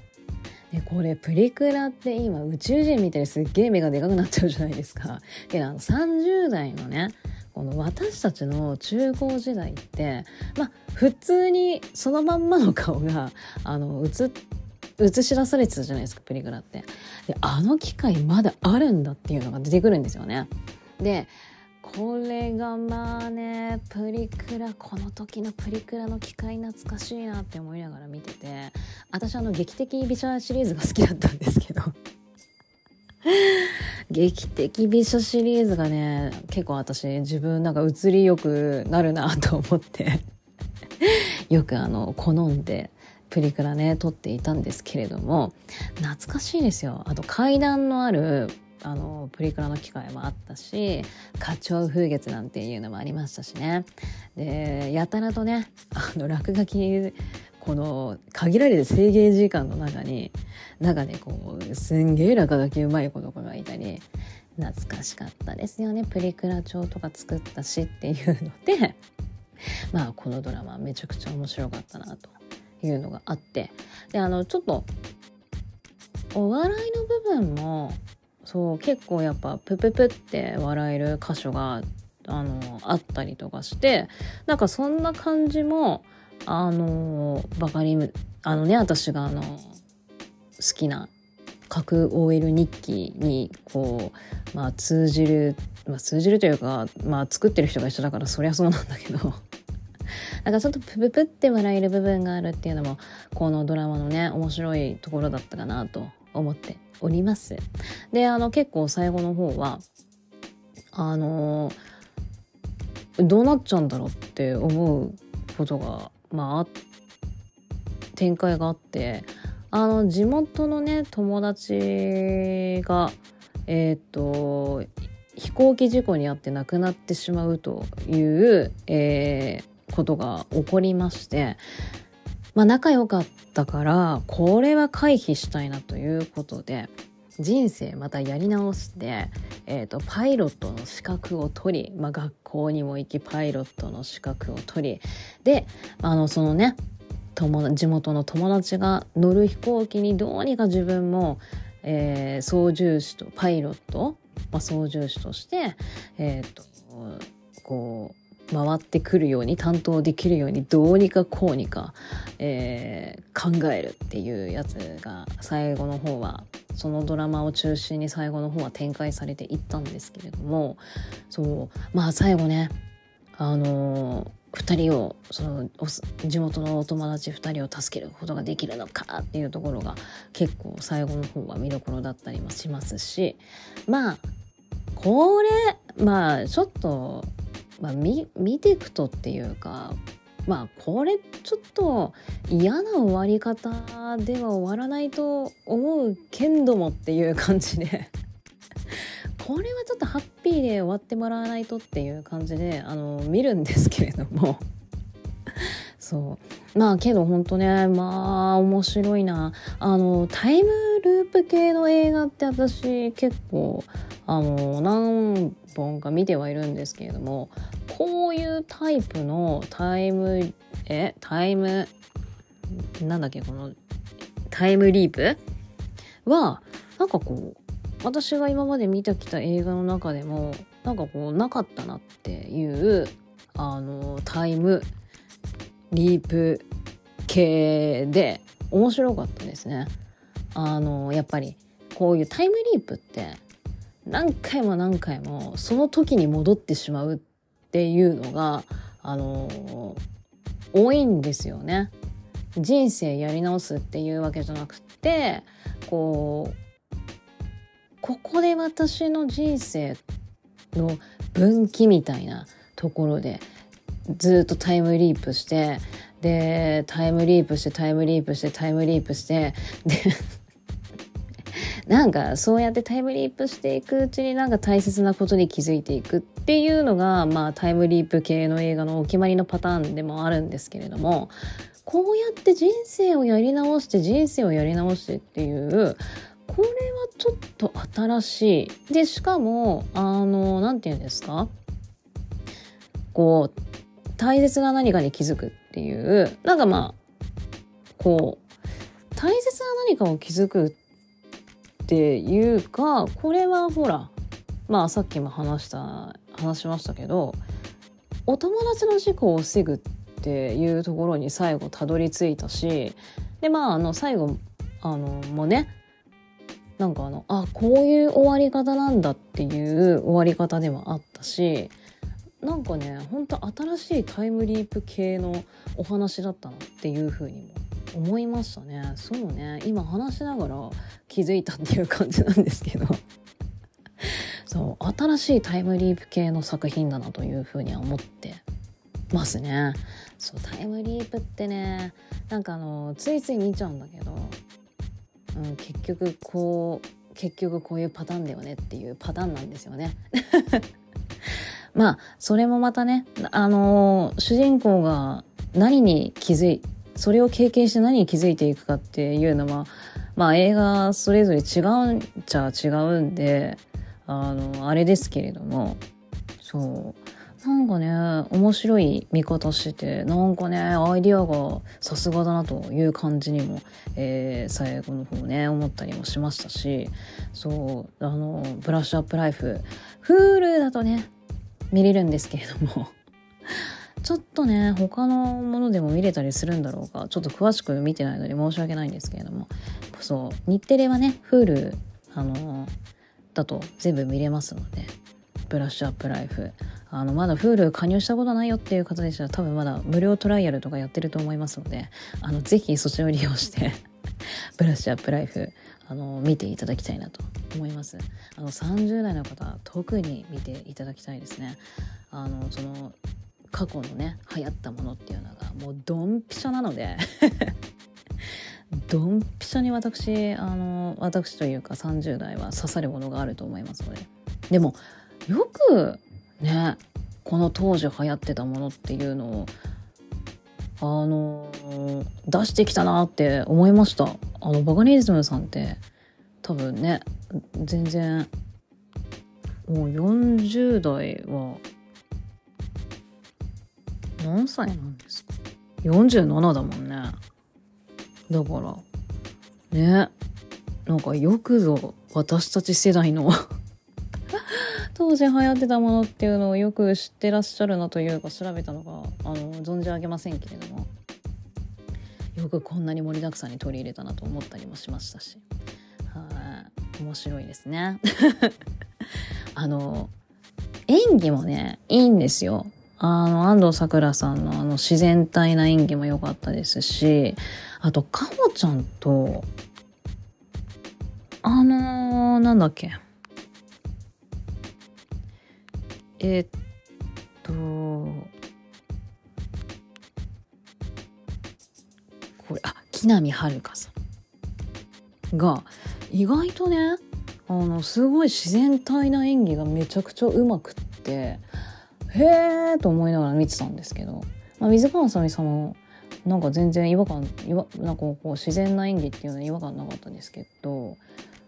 でこれプリクラって今宇宙人みたいにすっげえ目がでかくなっちゃうじゃないですか。けどあの30代のねこの私たちの中高時代ってまあ普通にそのまんまの顔があの映映し出されてたじゃないですかプリクラって。であの機械まだあるんだっていうのが出てくるんですよね。でこれがまあねプリクラこの時のプリクラの機械懐かしいなって思いながら見てて私あの劇的美女シリーズが好きだったんですけど。劇的美女シリーズがね結構私自分なんか映りよくなるなと思って。よくあの好んでプリクラね撮っていたんですけれども懐かしいですよ。あと階段のあるあのプリクラの機会もあったし花鳥風月なんていうのもありましたしね。でやたらとねあの落書きこの限られた制限時間の中に中でこうすんげえ落書きうまい子とかがいたり懐かしかったですよね。プリクラ帳とか作ったしっていうので まあこのドラマめちゃくちゃ面白かったなというのがあって。であのちょっとお笑いの部分もそう結構やっぱプププって笑える箇所があのあったりとかしてなんかそんな感じもあのバカリムあのね私があの好きな核 OL 日記にこう、まあ、通じる、まあ、通じるというか、まあ、作ってる人が一緒だからそりゃそうなんだけど。なんかちょっとプププって笑える部分があるっていうのもこのドラマのね面白いところだったかなと思って。おります。であの結構最後の方はあのどうなっちゃうんだろうって思うことがまあ展開があってあの地元のね友達がえっ、と飛行機事故に遭って亡くなってしまうという、えー、ことが起こりましてまあ仲良かったからこれは回避したいなということで人生またやり直して、えーと、パイロットの資格を取り、まあ、学校にも行きパイロットの資格を取りであのそのね地元の友達が乗る飛行機にどうにか自分も、えー、操縦士とパイロット、まあ、操縦士として、えーと、こう回ってくるように担当できるようにどうにかこうにか、えー、考えるっていうやつが最後の方はそのドラマを中心に最後の方は展開されていったんですけれどもそうまあ最後ねあの2人をその地元のお友達2人を助けることができるのかっていうところが結構最後の方は見どころだったりもしますしまあこれまあちょっと、まあ、見ていくとっていうかまあこれちょっと嫌な終わり方では終わらないと思うけんどもっていう感じで これはちょっとハッピーで終わってもらわないとっていう感じであの見るんですけれども。そう。まあけどほんとねまあ面白いな。あのタイムループ系の映画って私結構あの何本か見てはいるんですけれどもこういうタイプのタイムえタイムなんだっけこのタイムリープ？はなんかこう私が今まで見てきた映画の中でもなんかこうなかったなっていうあのタイムリープ系で面白かったですね。あのやっぱりこういうタイムリープって何回も何回もその時に戻ってしまうっていうのがあの多いんですよね。人生やり直すっていうわけじゃなくてこうここで私の人生の分岐みたいなところでずっとタイムリープしてでタイムリープしてタイムリープしてタイムリープしてで なんかそうやってタイムリープしていくうちになんか大切なことに気づいていくっていうのがまあタイムリープ系の映画のお決まりのパターンでもあるんですけれどもこうやって人生をやり直して人生をやり直してっていうこれはちょっと新しい。で、しかも、あの、なんて言うんですか？こう、大切な何かに気づくっていう、なんかまあ、こう、大切な何かを気づくっていうか、これはほら、まあさっきも話した、話しましたけど、お友達の事故を防ぐっていうところに最後たどり着いたし、で、まあ、あの、最後、あの、もね、なんかあのあこういう終わり方なんだっていう終わり方でもあったしなんかねほんと新しいタイムリープ系のお話だったなっていう風にも思いましたね。そうね。今話しながら気づいたっていう感じなんですけど。そう新しいタイムリープ系の作品だなという風には思ってますね。そうタイムリープってねなんかあのついつい見ちゃうんだけどうん、結局こう結局こういうパターンだよねっていうパターンなんですよね。まあそれもまたねあのー、主人公が何に気づいそれを経験して何に気づいていくかっていうのはまあ映画それぞれ違うんちゃ違うんであのあれですけれどもそう。なんかね面白い見方してなんかねアイディアがさすがだなという感じにも、えー、最後の方ね思ったりもしましたしそうあのブラッシュアップライフ Hulu だとね見れるんですけれども ちょっとね他のものでも見れたりするんだろうかちょっと詳しく見てないので申し訳ないんですけれどもそう日テレはね Hulu あのだと全部見れますのでブラッシュアップライフ。あのまだ Hulu 加入したことないよっていう方でしたら多分まだ無料トライアルとかやってると思いますのであのぜひそちらを利用して ブラッシュアップライフあの見ていただきたいなと思います。あの30代の方特に見ていただきたいですね。あのその過去のね流行ったものっていうのがもうドンピシャなので ドンピシャに私あの私というか30代は刺さるものがあると思いますので。でもよくねこの当時流行ってたものっていうのをあの出してきたなって思いました。あのバカリズムさんって多分ね全然もう40代は何歳なんですか？47だもんね。だからねなんかよくぞ私たち世代の当時流行ってたものっていうのをよく知ってらっしゃるなというか調べたのかあの存じ上げませんけれども。よくこんなに盛りだくさんに取り入れたなと思ったりもしましたし。はい。面白いですね。あの演技もねいいんですよ。あの安藤サクラさんのあの自然体な演技も良かったですしあとかほちゃんとあのー、なんだっけ。えー、っとこれあ木南遥さんが意外とねあのすごい自然体な演技がめちゃくちゃうまくってへえと思いながら見てたんですけど、まあ、水川あさみさんもなんか全然違和感違和なんかこう自然な演技っていうのは違和感なかったんですけど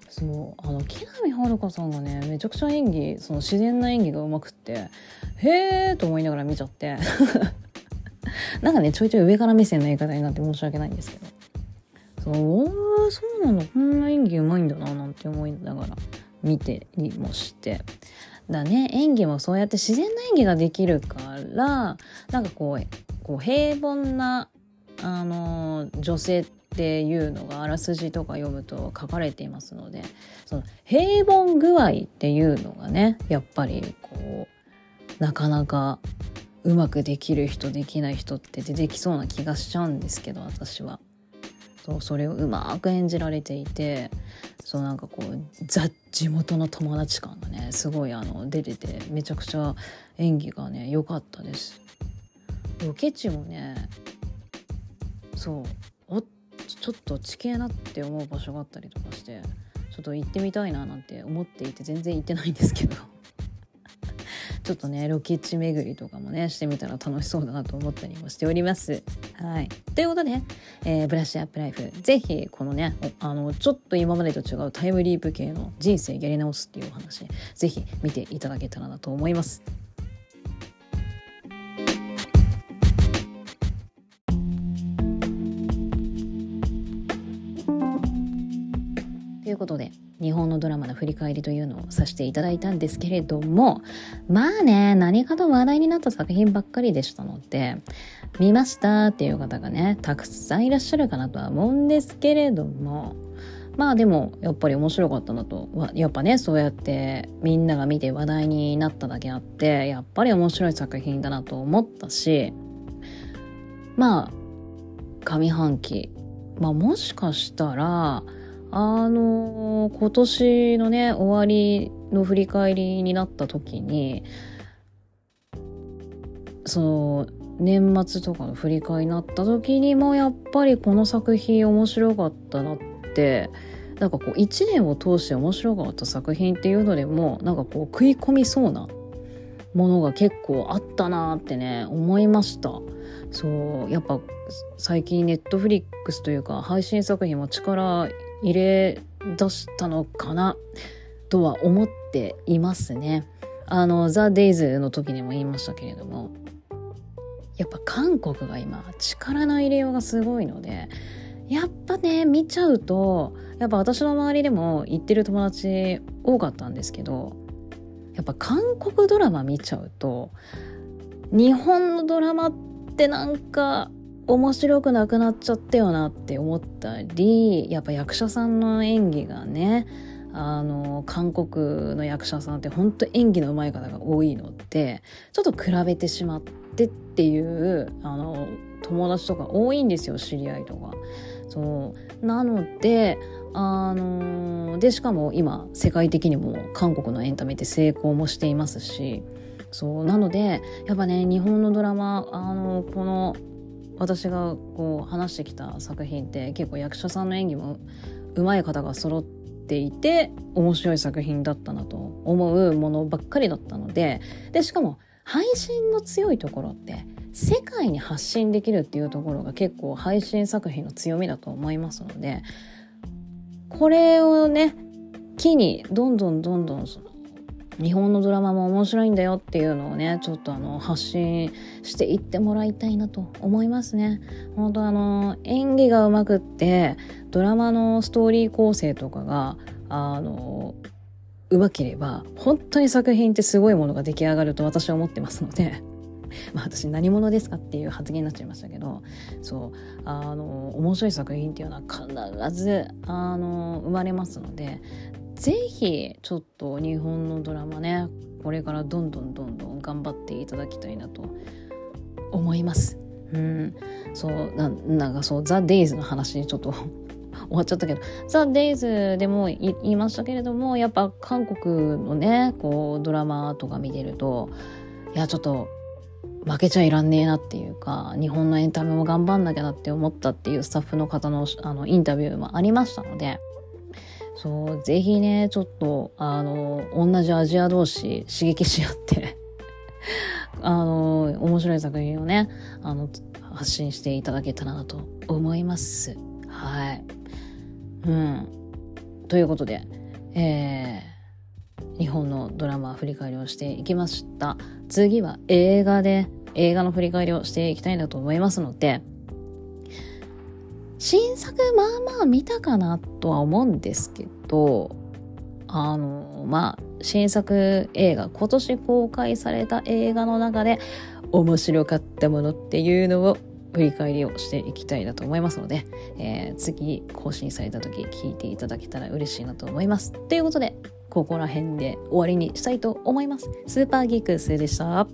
そうあの木南遥さんがねめちゃくちゃ演技その自然な演技がうまくってへえと思いながら見ちゃって。なんかねちょいちょい上から目線の言い方になって申し訳ないんですけど。そうそうなのこんな演技うまいんだななんて思いながら見てりもして。だね演技もそうやって自然な演技ができるからなんかこうこう平凡なあの女性っていうのがあらすじとか読むと書かれていますのでその平凡具合っていうのがねやっぱりこうなかなかうまくできる人できない人って出てきそうな気がしちゃうんですけど私は。そうそれをうまく演じられていてそうなんかこうザ地元の友達感がねすごいあの出ててめちゃくちゃ演技がね良かったです。ロケ地もねそうちょっと地形なって思う場所があったりとかしてちょっと行ってみたいななんて思っていて全然行ってないんですけど ちょっとねロケ地巡りとかもねしてみたら楽しそうだなと思ったりもしております。はい、ということで、えー、ブラッシュアップライフ是非このねあのちょっと今までと違うタイムリープ系の人生やり直すっていうお話是非見ていただけたらなと思います。ということで日本のドラマの振り返りというのをさせていただいたんですけれどもまあね何かと話題になった作品ばっかりでしたので見ましたっていう方がねたくさんいらっしゃるかなとは思うんですけれどもまあでもやっぱり面白かったなとやっぱねそうやってみんなが見て話題になっただけあってやっぱり面白い作品だなと思ったしまあ上半期まあもしかしたらあの今年のね終わりの振り返りになった時にその年末とかの振り返りになった時にもやっぱりこの作品面白かったなってなんかこう1年を通して面白かった作品っていうのでもなんかこう食い込みそうなものが結構あったなってね思いました。そうやっぱ最近ネットフリックスというか配信作品も力入れ出したのかな？とは思っていますね。あの、ザ・デイズの時にも言いましたけれども、やっぱ韓国が今力の入れようがすごいので、やっぱね、見ちゃうと、やっぱ私の周りでも行ってる友達多かったんですけど、やっぱ韓国ドラマ見ちゃうと日本のドラマってなんか面白くなくなっちゃったよなって思ったりやっぱ役者さんの演技がねあの韓国の役者さんって本当演技の上手い方が多いのでちょっと比べてしまってっていうあの友達とか多いんですよ知り合いとか。そう。なのであのでしかも今世界的にも韓国のエンタメって成功もしていますし。そう。なのでやっぱね日本のドラマあのこの私がこう話してきた作品って結構役者さんの演技も上手い方が揃っていて面白い作品だったなと思うものばっかりだったのででしかも配信の強いところって世界に発信できるっていうところが結構配信作品の強みだと思いますのでこれをね機にどんどんどんどん日本のドラマも面白いんだよっていうのをねちょっとあの発信していってもらいたいなと思いますね。本当あの演技がうまくってドラマのストーリー構成とかがあのうまければ本当に作品ってすごいものが出来上がると私は思ってますので。まあ私何者ですかっていう発言になっちゃいましたけどそうあの面白い作品っていうのは必ずあの生まれますのでぜひちょっと日本のドラマねこれからどんどんどんどん頑張っていただきたいなと思います。うん、そうななんかそう「ザ・デイズの話ちょっと 終わっちゃったけど「ザ・デイズでも言いましたけれどもやっぱ韓国のねこうドラマとか見てるといやちょっと負けちゃいらんねえなっていうか日本のエンタメも頑張んなきゃなって思ったっていうスタッフの方のあのインタビューもありましたのでそう、ぜひね、ちょっと、あの、同じアジア同士刺激し合って あの、面白い作品をね、あの、発信していただけたらなと思います。はい。うん。ということで、えー、日本のドラマ振り返りをしていきました。次は映画で、映画の振り返りをしていきたいなと思いますので、新作まあまあ見たかなとは思うんですけどあのまあ新作映画今年公開された映画の中で面白かったものっていうのを振り返りをしていきたいなと思いますので、えー、次更新された時聞いていただけたら嬉しいなと思います。ということでここら辺で終わりにしたいと思います。スーパーギークスでした。